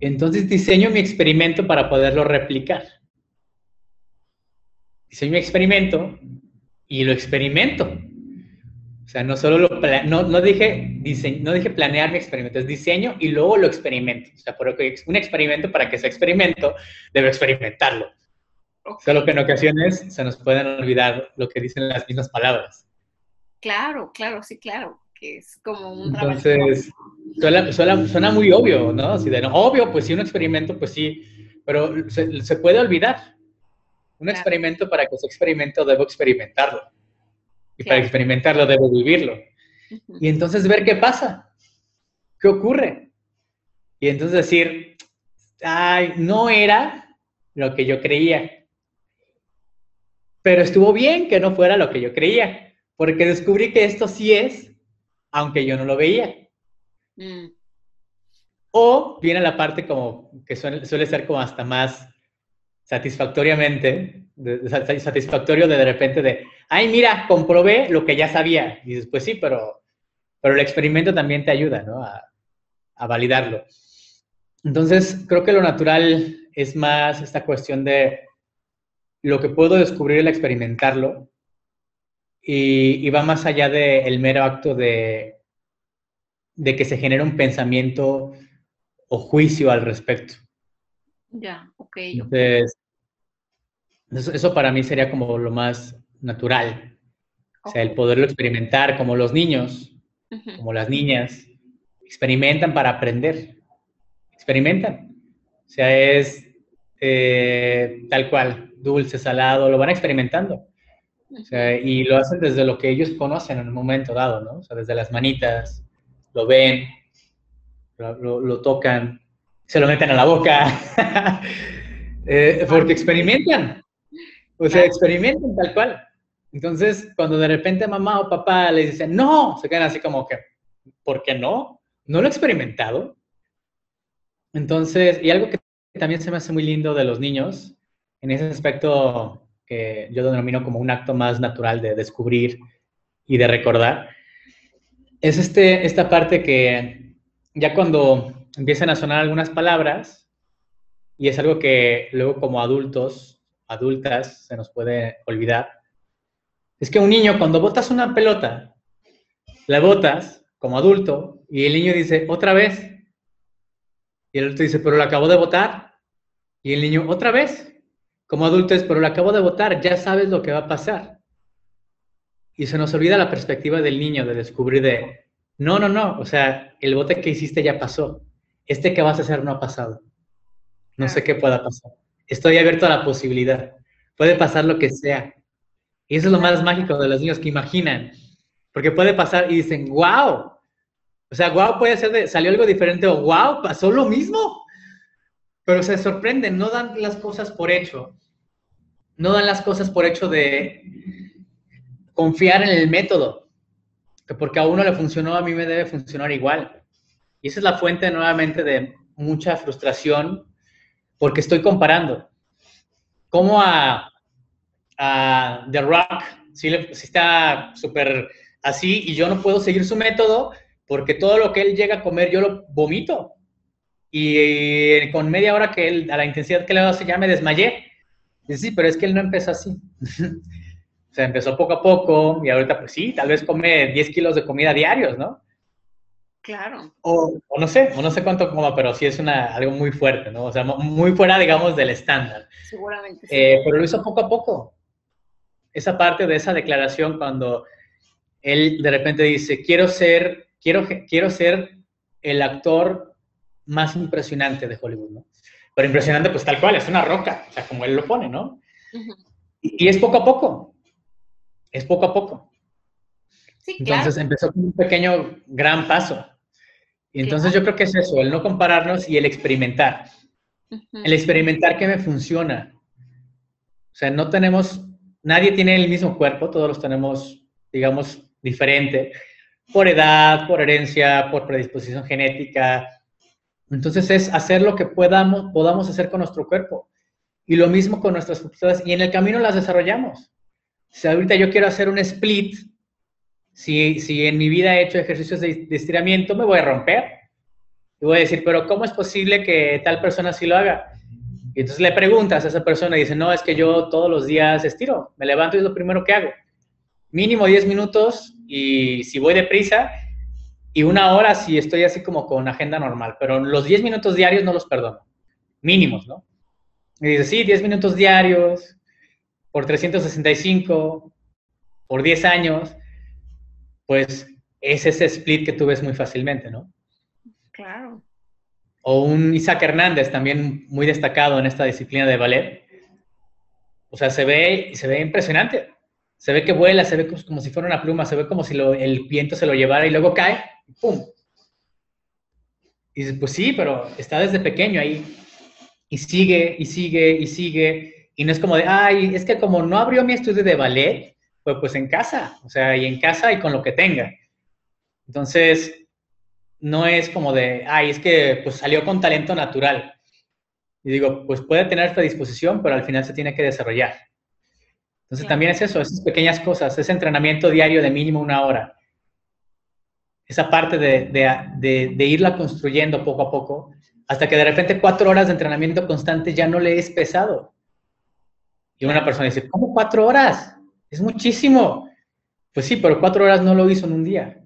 Entonces diseño mi experimento para poderlo replicar. Diseño mi experimento y lo experimento. O sea, no solo lo, no, no, dije, no dije planear mi experimento, es diseño y luego lo experimento. O sea, porque un experimento, para que sea experimento, debo experimentarlo. Solo que en ocasiones se nos pueden olvidar lo que dicen las mismas palabras. Claro, claro, sí, claro, que es como un Entonces, suena, suena, muy obvio, ¿no? Así de, no, obvio, pues sí, un experimento, pues sí, pero se, se puede olvidar. Un experimento, para que sea experimento, debo experimentarlo. Y para experimentarlo debo vivirlo. Y entonces ver qué pasa, qué ocurre. Y entonces decir, ay, no era lo que yo creía. Pero estuvo bien que no fuera lo que yo creía, porque descubrí que esto sí es, aunque yo no lo veía. Mm. O viene la parte como que suele, suele ser como hasta más satisfactoriamente, satisfactorio de de repente de, ay, mira, comprobé lo que ya sabía. Y dices, pues sí, pero, pero el experimento también te ayuda, ¿no? A, a validarlo. Entonces, creo que lo natural es más esta cuestión de lo que puedo descubrir el experimentarlo y, va más allá del mero acto de, de que se genere un pensamiento o juicio al respecto. Ya, ok. Entonces, eso, para mí sería como lo más natural. O sea, el poderlo experimentar como los niños, como las niñas, experimentan para aprender. Experimentan. O sea, es eh, tal cual, dulce, salado, lo van experimentando. O sea, y lo hacen desde lo que ellos conocen en un momento dado, ¿no? O sea, desde las manitas, lo ven, lo, lo tocan, se lo meten a la boca, eh, porque experimentan. O sea, experimentan tal cual. Entonces, cuando de repente mamá o papá les dicen, no, se quedan así como que, ¿por qué no? No lo he experimentado. Entonces, y algo que también se me hace muy lindo de los niños, en ese aspecto que yo denomino como un acto más natural de descubrir y de recordar, es este, esta parte que ya cuando empiezan a sonar algunas palabras, y es algo que luego como adultos, adultas, se nos puede olvidar, es que un niño cuando botas una pelota, la botas como adulto, y el niño dice, otra vez, y el adulto dice, pero la acabo de botar, y el niño, otra vez, como adulto es, pero la acabo de votar, ya sabes lo que va a pasar. Y se nos olvida la perspectiva del niño de descubrir de, no, no, no, o sea, el bote que hiciste ya pasó este que vas a hacer no ha pasado. No sé qué pueda pasar. Estoy abierto a la posibilidad. Puede pasar lo que sea. Y eso es lo más mágico de los niños que imaginan. Porque puede pasar y dicen, wow. O sea, wow puede ser de, salió algo diferente o wow, pasó lo mismo. Pero se sorprenden, no dan las cosas por hecho. No dan las cosas por hecho de confiar en el método. Que porque a uno le funcionó, a mí me debe funcionar igual. Y esa es la fuente nuevamente de mucha frustración porque estoy comparando. Como a, The Rock, si, está súper así y yo no puedo seguir su método porque todo lo que él llega a comer yo lo vomito. Y con media hora que él, a la intensidad que le hace ya me desmayé. Sí, pero es que él no empezó así. o sea, empezó poco a poco y ahorita pues sí, tal vez come 10 kilos de comida diarios, ¿no? Claro. O, no sé, o no sé cuánto coma, pero sí es una, algo muy fuerte, ¿no? O sea, muy fuera, digamos, del estándar. Seguramente. Eh, pero lo hizo poco a poco. Esa parte de esa declaración cuando él de repente dice, quiero ser, quiero, quiero ser el actor más impresionante de Hollywood, ¿no? Pero impresionante, pues tal cual, es una roca, o sea, como él lo pone, ¿no? y, y, es poco a poco. Es poco a poco. Sí, Entonces empezó con un pequeño, gran paso. Y entonces yo creo que es eso, el no compararnos y el experimentar. El experimentar que me funciona. O sea, no tenemos, nadie tiene el mismo cuerpo, todos los tenemos, digamos, diferente, por edad, por herencia, por predisposición genética. Entonces es hacer lo que podamos, hacer con nuestro cuerpo. Y lo mismo con nuestras facultades. Y en el camino las desarrollamos. Si ahorita yo quiero hacer un split, si, si en mi vida he hecho ejercicios de, estiramiento, me voy a romper. Y voy a decir, pero ¿cómo es posible que tal persona sí lo haga? Y entonces le preguntas a esa persona y dice, no, es que yo todos los días estiro, me levanto y es lo primero que hago. Mínimo 10 minutos y si voy deprisa, y una hora si estoy así como con agenda normal, pero los 10 minutos diarios no los perdono, mínimos, ¿no? Y dice, sí, 10 minutos diarios por 365, por 10 años, pues es ese split que tú ves muy fácilmente, ¿no? Claro. O un Isaac Hernández, también muy destacado en esta disciplina de ballet. O sea, se ve, se ve impresionante. Se ve que vuela, se ve como, si fuera una pluma, se ve como si el viento se lo llevara y luego cae, ¡pum! Y dices, pues sí, pero está desde pequeño ahí. Y sigue, y sigue, y sigue. Y no es como de, ay, es que como no abrió mi estudio de ballet, pues, pues en casa, o sea, y en casa y con lo que tenga. Entonces, no es como de, ay, es que pues salió con talento natural. Y digo, pues puede tener esta disposición, pero al final se tiene que desarrollar. Entonces también es eso, esas pequeñas cosas, ese entrenamiento diario de mínimo una hora. Esa parte de, de, de, irla construyendo poco a poco, hasta que de repente cuatro horas de entrenamiento constante ya no le es pesado. Y una persona dice, ¿cómo cuatro horas? Es muchísimo. Pues sí, pero cuatro horas no lo hizo en un día.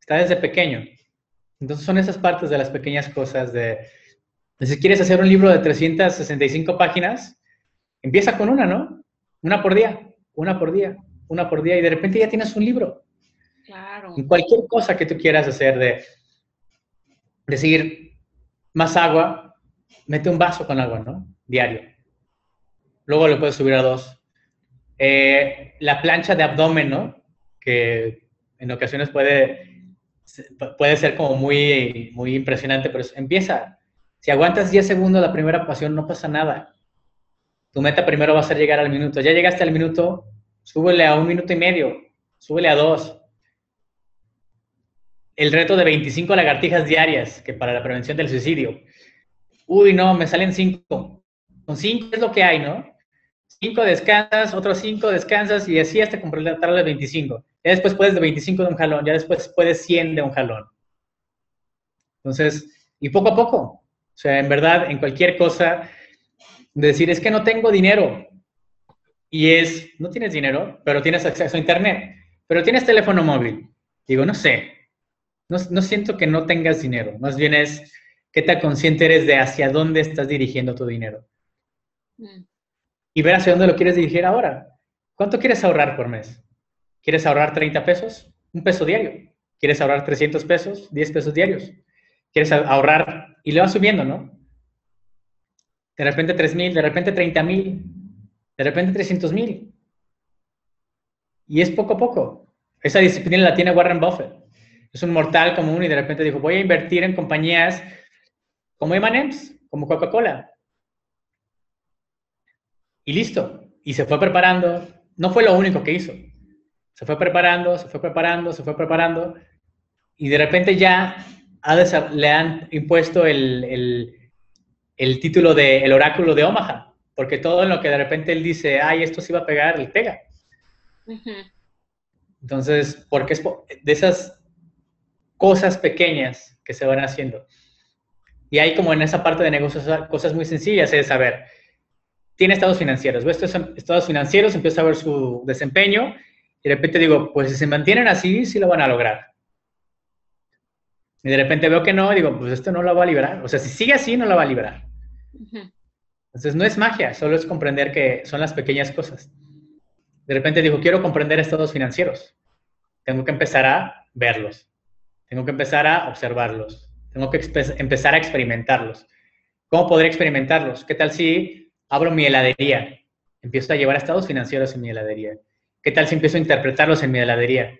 Está desde pequeño. Entonces son esas partes de las pequeñas cosas de, si quieres hacer un libro de 365 páginas, empieza con una, ¿no? Una por día, una por día, una por día y de repente ya tienes un libro. Claro. En cualquier cosa que tú quieras hacer de decir más agua, mete un vaso con agua, ¿no? Diario. Luego lo puedes subir a dos. Eh, la plancha de abdomen, ¿no? Que en ocasiones puede, puede ser como muy, muy impresionante, pero empieza. Si aguantas 10 segundos la primera pasión, no pasa nada. Tu meta primero va a ser llegar al minuto. Ya llegaste al minuto, súbele a un minuto y medio, súbele a dos. El reto de 25 lagartijas diarias, que para la prevención del suicidio. Uy, no, me salen 5. Con 5 es lo que hay, ¿no? 5 descansas, otros 5 descansas y así hasta completar los 25. Ya después puedes de 25 de un jalón, ya después puedes 100 de un jalón. Entonces, y poco a poco. O sea, en verdad, en cualquier cosa, decir, es que no tengo dinero. Y es, no tienes dinero, pero tienes acceso a Internet, pero tienes teléfono móvil. Digo, no sé, no, no siento que no tengas dinero, más bien es qué tan consciente eres de hacia dónde estás dirigiendo tu dinero. Mm y ver hacia dónde lo quieres dirigir ahora. ¿Cuánto quieres ahorrar por mes? ¿Quieres ahorrar 30 pesos? Un peso diario. ¿Quieres ahorrar 300 pesos? 10 pesos diarios. ¿Quieres ahorrar? Y le vas subiendo, ¿no? De repente 3 mil, de repente 30 mil, de repente 300 mil. Y es poco a poco. Esa disciplina la tiene Warren Buffett. Es un mortal común y de repente dijo, voy a invertir en compañías como M&M's, como Coca-Cola, y listo. Y se fue preparando. No fue lo único que hizo. Se fue preparando, se fue preparando, se fue preparando. Y de repente ya le han impuesto el, título de El Oráculo de Omaha. Porque todo en lo que de repente él dice, ay, esto se iba a pegar, él pega. Entonces, porque es de esas cosas pequeñas que se van haciendo. Y hay como en esa parte de negocios cosas muy sencillas, es saber, tiene estados financieros. Veo estos estados financieros, empiezo a ver su desempeño y de repente digo, pues si se mantienen así, sí lo van a lograr. Y de repente veo que no, y digo, pues esto no lo va a liberar. O sea, si sigue así, no lo va a liberar. Entonces no es magia, solo es comprender que son las pequeñas cosas. De repente digo, quiero comprender estados financieros. Tengo que empezar a verlos. Tengo que empezar a observarlos. Tengo que empezar a experimentarlos. ¿Cómo podré experimentarlos? ¿Qué tal si abro mi heladería, empiezo a llevar estados financieros en mi heladería. ¿Qué tal si empiezo a interpretarlos en mi heladería?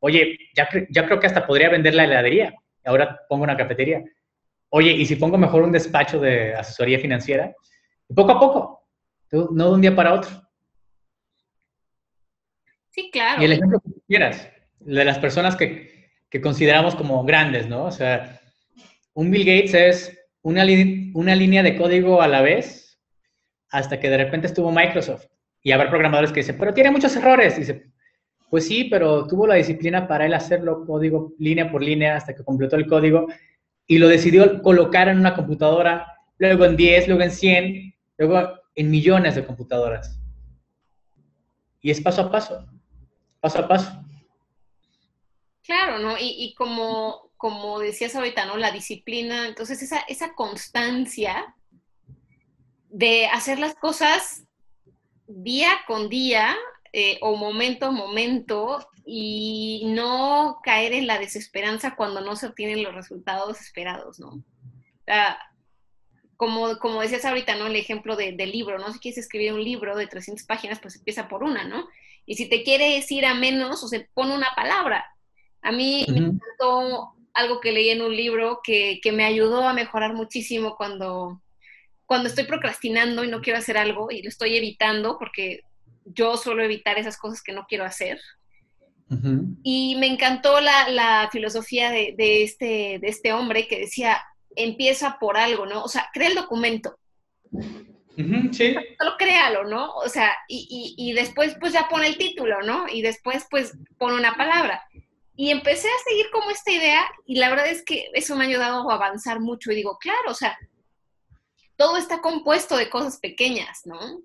Oye, ya, ya creo que hasta podría vender la heladería. Ahora pongo una cafetería. Oye, ¿y si pongo mejor un despacho de asesoría financiera? Y poco a poco, no de un día para otro. Sí, claro. Y el ejemplo que quieras, de las personas que, que consideramos como grandes, ¿no? O sea, un Bill Gates es una, una línea de código a la vez hasta que de repente estuvo Microsoft y haber programadores que dicen, pero tiene muchos errores. Y dice, pues sí, pero tuvo la disciplina para él hacerlo código línea por línea hasta que completó el código y lo decidió colocar en una computadora, luego en 10, luego en 100, luego en millones de computadoras. Y es paso a paso, paso a paso. Claro, ¿no? Y, y como, como decías ahorita, ¿no? La disciplina, entonces esa, esa constancia de hacer las cosas día con día eh, o momento a momento y no caer en la desesperanza cuando no se obtienen los resultados esperados, ¿no? como, como decías ahorita, ¿no? El ejemplo del libro, ¿no? Si quieres escribir un libro de 300 páginas, pues empieza por una, ¿no? Y si te quieres ir a menos, o se pone una palabra. A mí me encantó algo que leí en un libro que, que me ayudó a mejorar muchísimo cuando, cuando estoy procrastinando y no quiero hacer algo y lo estoy evitando porque yo suelo evitar esas cosas que no quiero hacer. Y me encantó la, filosofía de, este, de este hombre que decía, empieza por algo, ¿no? O sea, crea el documento. sí. Solo créalo, ¿no? O sea, y, y, después pues ya pone el título, ¿no? Y después pues pone una palabra. Y empecé a seguir como esta idea y la verdad es que eso me ha ayudado a avanzar mucho y digo, claro, o sea, todo está compuesto de cosas pequeñas, ¿no?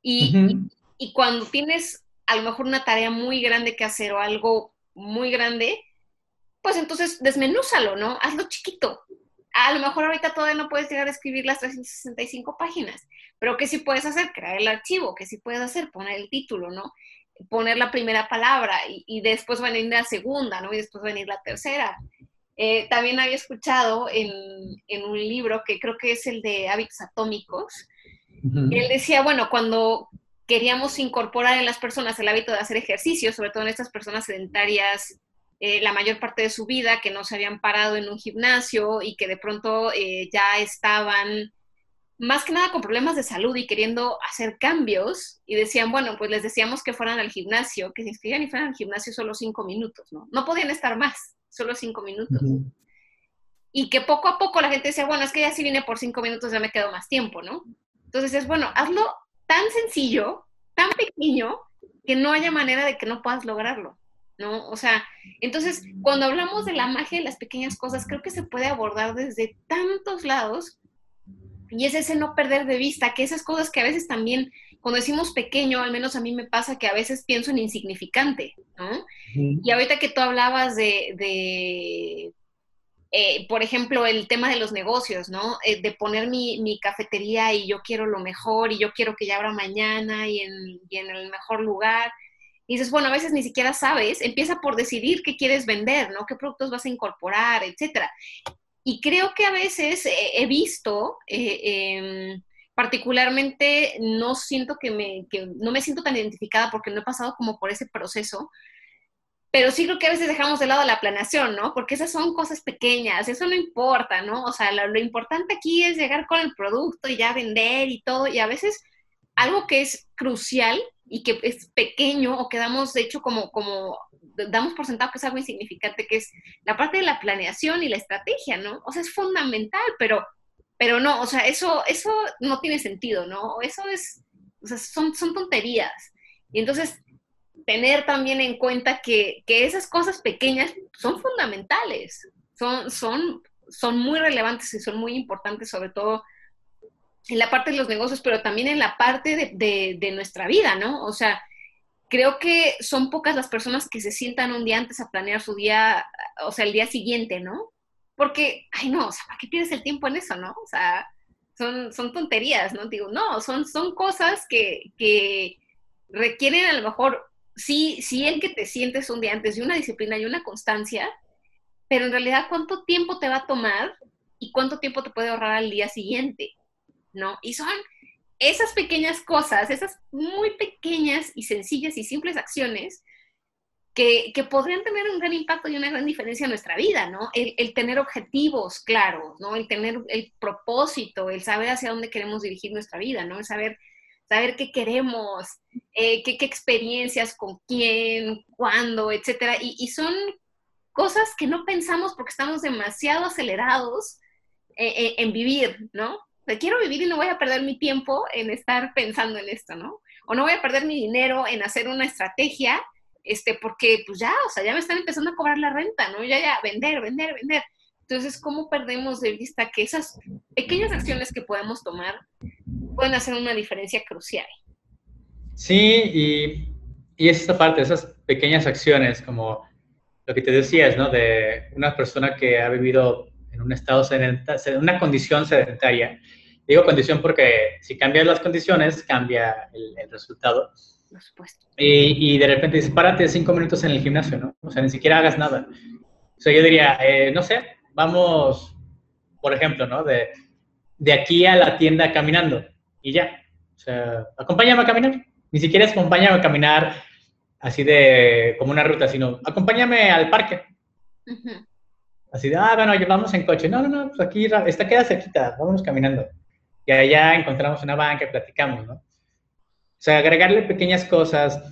Y, y, cuando tienes a lo mejor una tarea muy grande que hacer o algo muy grande, pues entonces desmenúzalo, ¿no? Hazlo chiquito. A lo mejor ahorita todavía no puedes llegar a escribir las 365 páginas, pero ¿qué sí puedes hacer? Crear el archivo, ¿qué sí puedes hacer? Poner el título, ¿no? Poner la primera palabra y, y después va a venir la segunda, ¿no? Y después va a venir la tercera. Eh, también había escuchado en, en, un libro que creo que es el de hábitos atómicos. Él decía, bueno, cuando queríamos incorporar en las personas el hábito de hacer ejercicio, sobre todo en estas personas sedentarias eh, la mayor parte de su vida, que no se habían parado en un gimnasio y que de pronto eh, ya estaban más que nada con problemas de salud y queriendo hacer cambios y decían, bueno, pues les decíamos que fueran al gimnasio, que se inscribieran y fueran al gimnasio solo cinco minutos, ¿no? No podían estar más solo cinco minutos. Y que poco a poco la gente decía, bueno, es que ya si viene por cinco minutos ya me quedo más tiempo, ¿no? Entonces es, bueno, hazlo tan sencillo, tan pequeño, que no haya manera de que no puedas lograrlo, ¿no? O sea, entonces, cuando hablamos de la magia de las pequeñas cosas, creo que se puede abordar desde tantos lados y es ese no perder de vista que esas cosas que a veces también cuando decimos pequeño, al menos a mí me pasa que a veces pienso en insignificante, ¿no? Y ahorita que tú hablabas de, eh, por ejemplo, el tema de los negocios, ¿no? Eh, de poner mi, cafetería y yo quiero lo mejor y yo quiero que ya abra mañana y en, y en el mejor lugar. Y dices, bueno, a veces ni siquiera sabes, empieza por decidir qué quieres vender, ¿no? ¿Qué productos vas a incorporar, etcétera? Y creo que a veces he visto... Eh, em, particularmente no siento que me, que no me siento tan identificada porque no he pasado como por ese proceso, pero sí creo que a veces dejamos de lado la planeación, ¿no? Porque esas son cosas pequeñas, eso no importa, ¿no? O sea, lo, importante aquí es llegar con el producto y ya vender y todo, y a veces algo que es crucial y que es pequeño o que damos, de hecho, como, como damos por sentado que es algo insignificante, que es la parte de la planeación y la estrategia, ¿no? O sea, es fundamental, pero pero no, o sea, eso, eso no tiene sentido, ¿no? Eso es, o sea, son, son tonterías. Y entonces, tener también en cuenta que, que esas cosas pequeñas son fundamentales, son, son, son muy relevantes y son muy importantes, sobre todo en la parte de los negocios, pero también en la parte de, de, de, nuestra vida, ¿no? O sea, creo que son pocas las personas que se sientan un día antes a planear su día, o sea, el día siguiente, ¿no? porque, ay no, o sea, ¿para qué pierdes el tiempo en eso, no? O sea, son, son tonterías, ¿no? Digo, no, son, son cosas que, que requieren a lo mejor, sí, sí el que te sientes un día antes de una disciplina y una constancia, pero en realidad cuánto tiempo te va a tomar y cuánto tiempo te puede ahorrar al día siguiente, ¿no? Y son esas pequeñas cosas, esas muy pequeñas y sencillas y simples acciones que, podrían tener un gran impacto y una gran diferencia en nuestra vida, ¿no? El, tener objetivos claros, ¿no? El tener el propósito, el saber hacia dónde queremos dirigir nuestra vida, ¿no? El saber, saber qué queremos, eh, qué, experiencias, con quién, cuándo, etcétera. Y, son cosas que no pensamos porque estamos demasiado acelerados eh, eh, en vivir, ¿no? Quiero vivir y no voy a perder mi tiempo en estar pensando en esto, ¿no? O no voy a perder mi dinero en hacer una estrategia este, porque pues ya, o sea, ya me están empezando a cobrar la renta, ¿no? Ya, ya, vender, vender, vender. Entonces, ¿cómo perdemos de vista que esas pequeñas acciones que podemos tomar pueden hacer una diferencia crucial? Sí, y, y esta parte, esas pequeñas acciones, como lo que te decías, ¿no? De una persona que ha vivido en un estado sedentario, en una condición sedentaria. Digo condición porque si cambias las condiciones, cambia el, el resultado por supuesto. Y, y, de repente dices, párate cinco minutos en el gimnasio, ¿no? O sea, ni siquiera hagas nada. O sea, yo diría, eh, no sé, vamos, por ejemplo, ¿no? De, de aquí a la tienda caminando y ya. O sea, acompáñame a caminar. Ni siquiera es acompáñame a caminar así de como una ruta, sino acompáñame al parque. Así de, ah, bueno, vamos en coche. No, no, no, pues aquí, esta queda cerquita, vámonos caminando. Y allá encontramos una banca platicamos, ¿no? O sea, agregarle pequeñas cosas,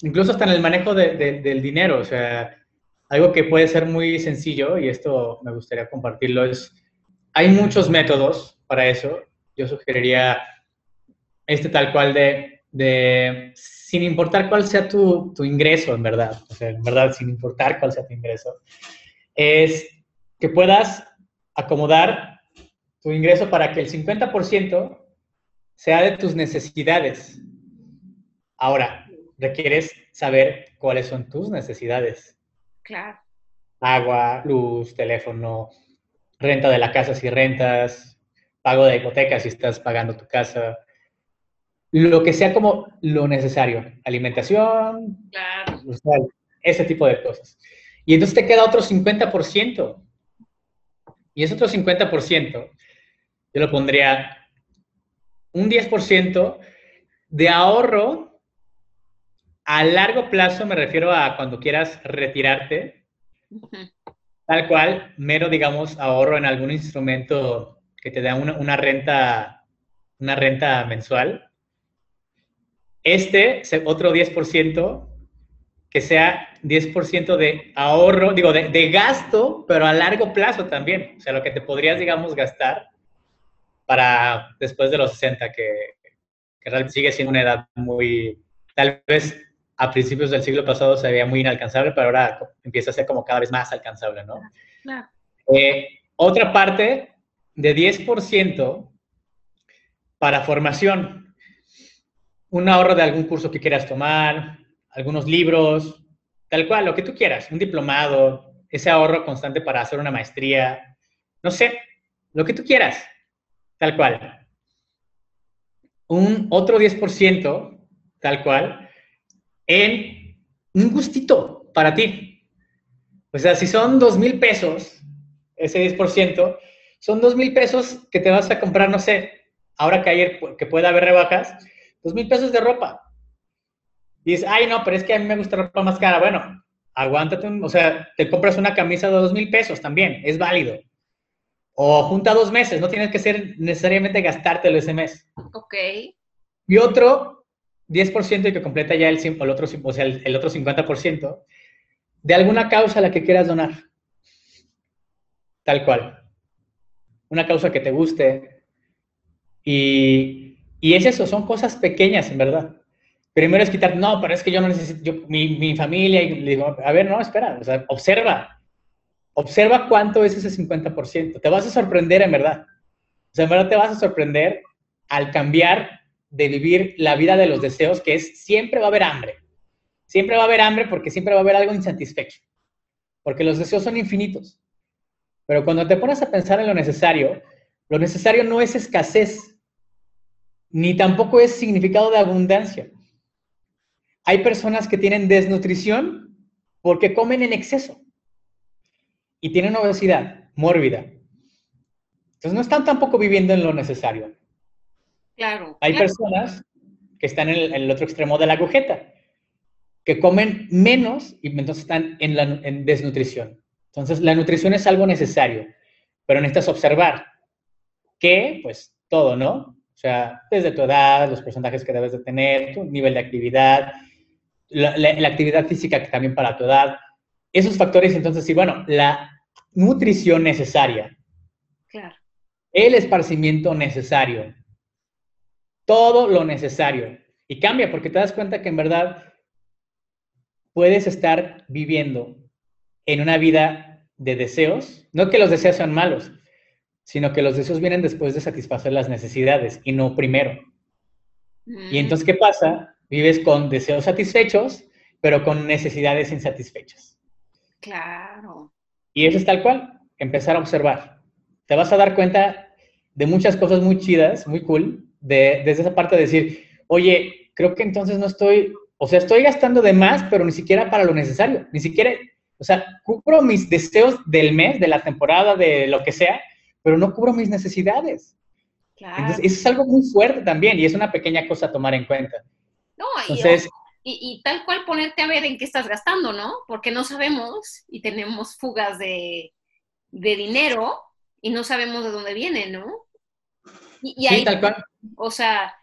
incluso hasta en el manejo del dinero, o sea, algo que puede ser muy sencillo, y esto me gustaría compartirlo, es, hay muchos métodos para eso. Yo sugeriría este tal cual de, de sin importar cuál sea tu, tu, ingreso, en verdad, o sea, en verdad, sin importar cuál sea tu ingreso, es que puedas acomodar tu ingreso para que el 50% sea de tus necesidades Ahora, requieres saber cuáles son tus necesidades. Claro. Agua, luz, teléfono, renta de la casa si rentas, pago de hipoteca si estás pagando tu casa. Lo que sea como lo necesario. Alimentación, claro. ese tipo de cosas. Y entonces te queda otro 50%. Y ese otro 50%, yo lo pondría un 10% de ahorro a largo plazo, me refiero a cuando quieras retirarte, tal cual, mero, digamos, ahorro en algún instrumento que te da una, renta, una renta mensual. Este, otro 10%, que sea 10% de ahorro, digo, de, gasto, pero a largo plazo también. O sea, lo que te podrías, digamos, gastar para después de los 60, que, que realmente sigue siendo una edad muy, tal vez a principios del siglo pasado se veía muy inalcanzable, pero ahora empieza a ser como cada vez más alcanzable, ¿no? Claro. Eh, otra parte de 10% para formación. Un ahorro de algún curso que quieras tomar, algunos libros, tal cual, lo que tú quieras, un diplomado, ese ahorro constante para hacer una maestría, no sé, lo que tú quieras, tal cual. Un otro 10%, tal cual, en un gustito para ti. O sea, si son dos mil pesos, ese 10%, son dos mil pesos que te vas a comprar, no sé, ahora que ayer que pueda haber rebajas, dos mil pesos de ropa. Y dices, ay, no, pero es que a mí me gusta ropa más cara. Bueno, aguántate, o sea, te compras una camisa de dos mil pesos también, es válido. O junta dos meses, no tienes que ser necesariamente gastártelo ese mes. Ok. Y otro 10% y que completa ya el, el otro, o sea, el, el otro 50% de alguna causa a la que quieras donar. Tal cual. Una causa que te guste. Y, y es eso, son cosas pequeñas, en verdad primero es quitar, no, pero es que yo no necesito, yo, mi, mi, familia, y le digo, a ver, no, espera, observa, observa cuánto es ese 50%, te vas a sorprender en verdad, o sea, en verdad te vas a sorprender al cambiar de vivir la vida de los deseos, que es siempre va a haber hambre, siempre va a haber hambre porque siempre va a haber algo insatisfecho, porque los deseos son infinitos, pero cuando te pones a pensar en lo necesario, lo necesario no es escasez, ni tampoco es significado de abundancia. Hay personas que tienen desnutrición porque comen en exceso y tienen obesidad mórbida. Entonces no están tampoco viviendo en lo necesario. Claro. Hay personas que están en el, otro extremo de la agujeta, que comen menos y entonces están en, la, en desnutrición. Entonces la nutrición es algo necesario, pero necesitas observar que, pues, todo, ¿no? O sea, desde tu edad, los porcentajes que debes de tener, tu nivel de actividad, la, actividad física que también para tu edad, esos factores, entonces, sí, bueno, la nutrición necesaria. Claro. El esparcimiento necesario. Todo lo necesario. Y cambia porque te das cuenta que en verdad puedes estar viviendo en una vida de deseos. No que los deseos sean malos, sino que los deseos vienen después de satisfacer las necesidades y no primero. Y mm. entonces, ¿qué pasa? Vives con deseos satisfechos, pero con necesidades insatisfechas. Claro. Y eso es tal cual, empezar a observar. Te vas a dar cuenta de muchas cosas muy chidas, muy cool, de, desde esa parte de decir, oye, creo que entonces no estoy, o sea, estoy gastando de más, pero ni siquiera para lo necesario, ni siquiera, o sea, cubro mis deseos del mes, de la temporada, de lo que sea, pero no cubro mis necesidades. Claro. Entonces, eso es algo muy fuerte también y es una pequeña cosa a tomar en cuenta. No, y, tal cual ponerte a ver en qué estás gastando, ¿no? Porque no sabemos y tenemos fugas de, dinero y no sabemos de dónde viene, ¿no? Y, ahí, tal cual. O sea,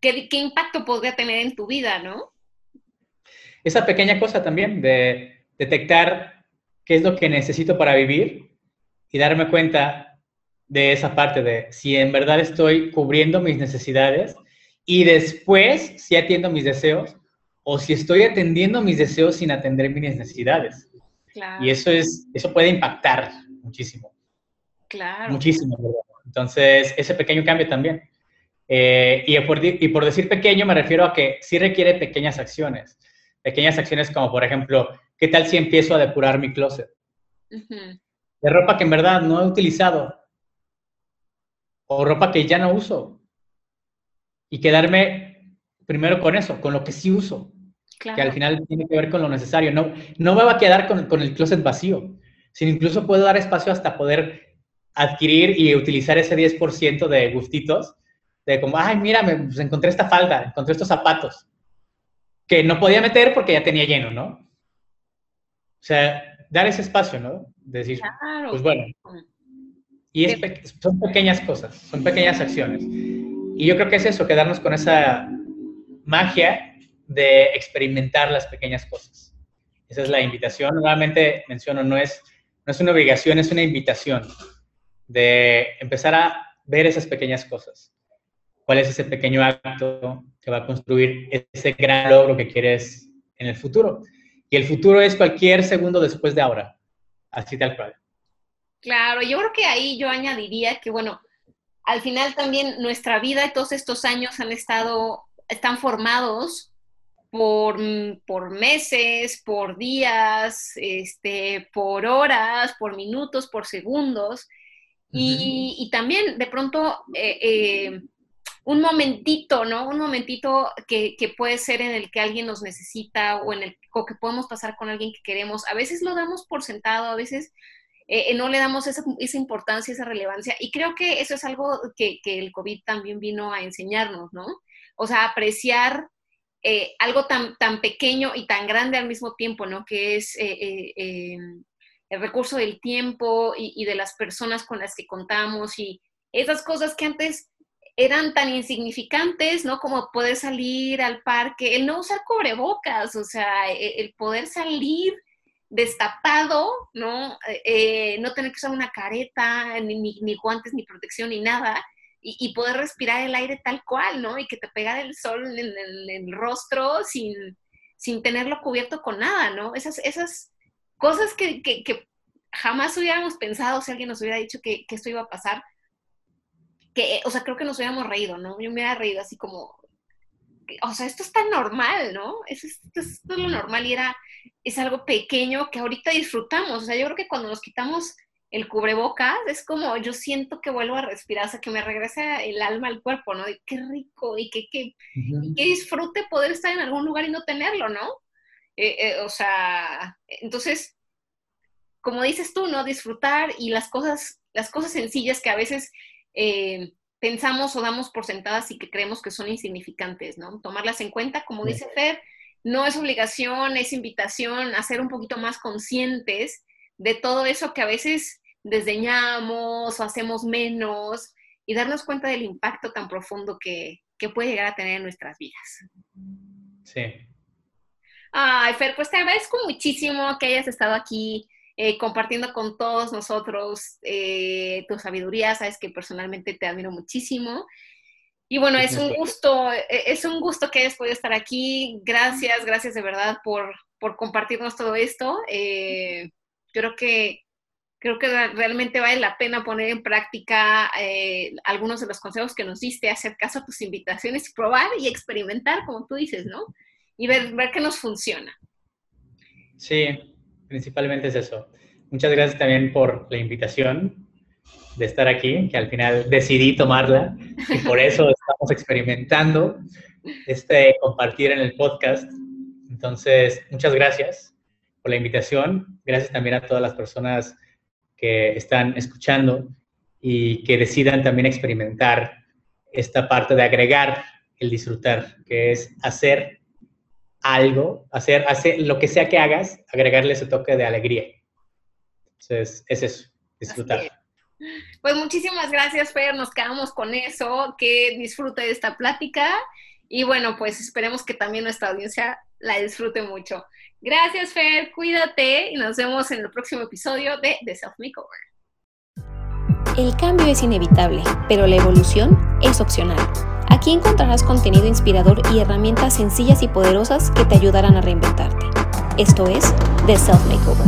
¿qué, ¿qué impacto podría tener en tu vida, no? Esa pequeña cosa también de detectar qué es lo que necesito para vivir y darme cuenta de esa parte de si en verdad estoy cubriendo mis necesidades y después si atiendo mis deseos o si estoy atendiendo mis deseos sin atender mis necesidades. Y eso es, eso puede impactar muchísimo. Claro. Muchísimo, Entonces, ese pequeño cambio también. Eh, y, por, y por decir pequeño me refiero a que sí requiere pequeñas acciones. Pequeñas acciones como, por ejemplo, ¿qué tal si empiezo a depurar mi closet? De ropa que en verdad no he utilizado. O ropa que ya no uso. Y quedarme primero con eso, con lo que sí uso. Que al final tiene que ver con lo necesario. No, no me va a quedar con, con el closet vacío, sino incluso puedo dar espacio hasta poder adquirir y utilizar ese 10% de gustitos de como, ay, mira, me pues, encontré esta falda, encontré estos zapatos, que no podía meter porque ya tenía lleno, ¿no? O sea, dar ese espacio, ¿no? Decir, pues bueno. Y son pequeñas cosas, son pequeñas acciones. Y yo creo que es eso, quedarnos con esa magia de experimentar las pequeñas cosas. Esa es la invitación. Nuevamente menciono, no es, no es una obligación, es una invitación de empezar a ver esas pequeñas cosas cuál es ese pequeño acto que va a construir ese gran logro que quieres en el futuro. Y el futuro es cualquier segundo después de ahora, así tal cual. Claro, yo creo que ahí yo añadiría que, bueno, al final también nuestra vida y todos estos años han estado, están formados por, por, meses, por días, este, por horas, por minutos, por segundos. y, también de pronto eh, eh, un momentito, ¿no? Un momentito que, puede ser en el que alguien nos necesita o en el que podemos pasar con alguien que queremos. A veces lo damos por sentado, a veces eh, no le damos esa, importancia, esa relevancia. Y creo que eso es algo que, el COVID también vino a enseñarnos, ¿no? O sea, apreciar eh, algo tan, tan pequeño y tan grande al mismo tiempo, ¿no? Que es eh, el recurso del tiempo y de las personas con las que contamos y esas cosas que antes eran tan insignificantes, ¿no? Como poder salir al parque, el no usar cubrebocas, o sea, e, el poder salir destapado, ¿no? Eh, no tener que usar una careta, ni, ni, guantes, ni protección, ni nada, y, poder respirar el aire tal cual, ¿no? Y que te pegara el sol en, el rostro sin, sin tenerlo cubierto con nada, ¿no? Esas, esas cosas que, jamás hubiéramos pensado si alguien nos hubiera dicho que, que esto iba a pasar, que, o sea, creo que nos hubiéramos reído, ¿no? Yo me hubiera reído así como, o sea, esto es tan normal, ¿no? Esto, es lo normal y era, es algo pequeño que ahorita disfrutamos. O sea, yo creo que cuando nos quitamos el cubrebocas, es como yo siento que vuelvo a respirar, o sea, que me regresa el alma al cuerpo, ¿no? Y qué rico y qué, qué, disfrute poder estar en algún lugar y no tenerlo, ¿no? Eh, eh, o sea, entonces, como dices tú, ¿no? Disfrutar y las cosas, las cosas sencillas que a veces eh, pensamos o damos por sentadas y que creemos que son insignificantes, ¿no? Tomarlas en cuenta, como dice Fer, no es obligación, es invitación a ser un poquito más conscientes de todo eso que a veces desdeñamos o hacemos menos y darnos cuenta del impacto tan profundo que, que puede llegar a tener en nuestras vidas. Sí. Ay, Fer, pues te agradezco muchísimo que hayas estado aquí eh, compartiendo con todos nosotros eh, tu sabiduría. Sabes que personalmente te admiro muchísimo. Y bueno, es un gusto, eh, es un gusto que hayas podido estar aquí. Gracias, gracias de verdad por, por compartirnos todo esto. creo que creo que realmente vale la pena poner en práctica algunos de los consejos que nos diste, hacer caso a tus invitaciones, probar y experimentar, como tú dices, ¿no? Y ver, ver qué nos funciona. Sí, principalmente es eso. Muchas gracias también por la invitación de estar aquí, que al final decidí tomarla y por eso estamos experimentando este compartir en el podcast. Entonces, muchas gracias por la invitación. Gracias también a todas las personas que están escuchando y que decidan también experimentar esta parte de agregar el disfrutar, que es hacer algo, hacer, hacer lo que sea que hagas, agregarle ese toque de alegría. Entonces, es eso, disfrutar. Pues muchísimas gracias, Fer. Nos quedamos con eso. Que disfrute de esta plática. Y bueno, pues esperemos que también nuestra audiencia la disfrute mucho. Gracias, Fer. Cuídate y nos vemos en el próximo episodio de The Self Makeover. El cambio es inevitable, pero la evolución es opcional. Aquí encontrarás contenido inspirador y herramientas sencillas y poderosas que te ayudarán a reinventarte. Esto es The Self Makeover.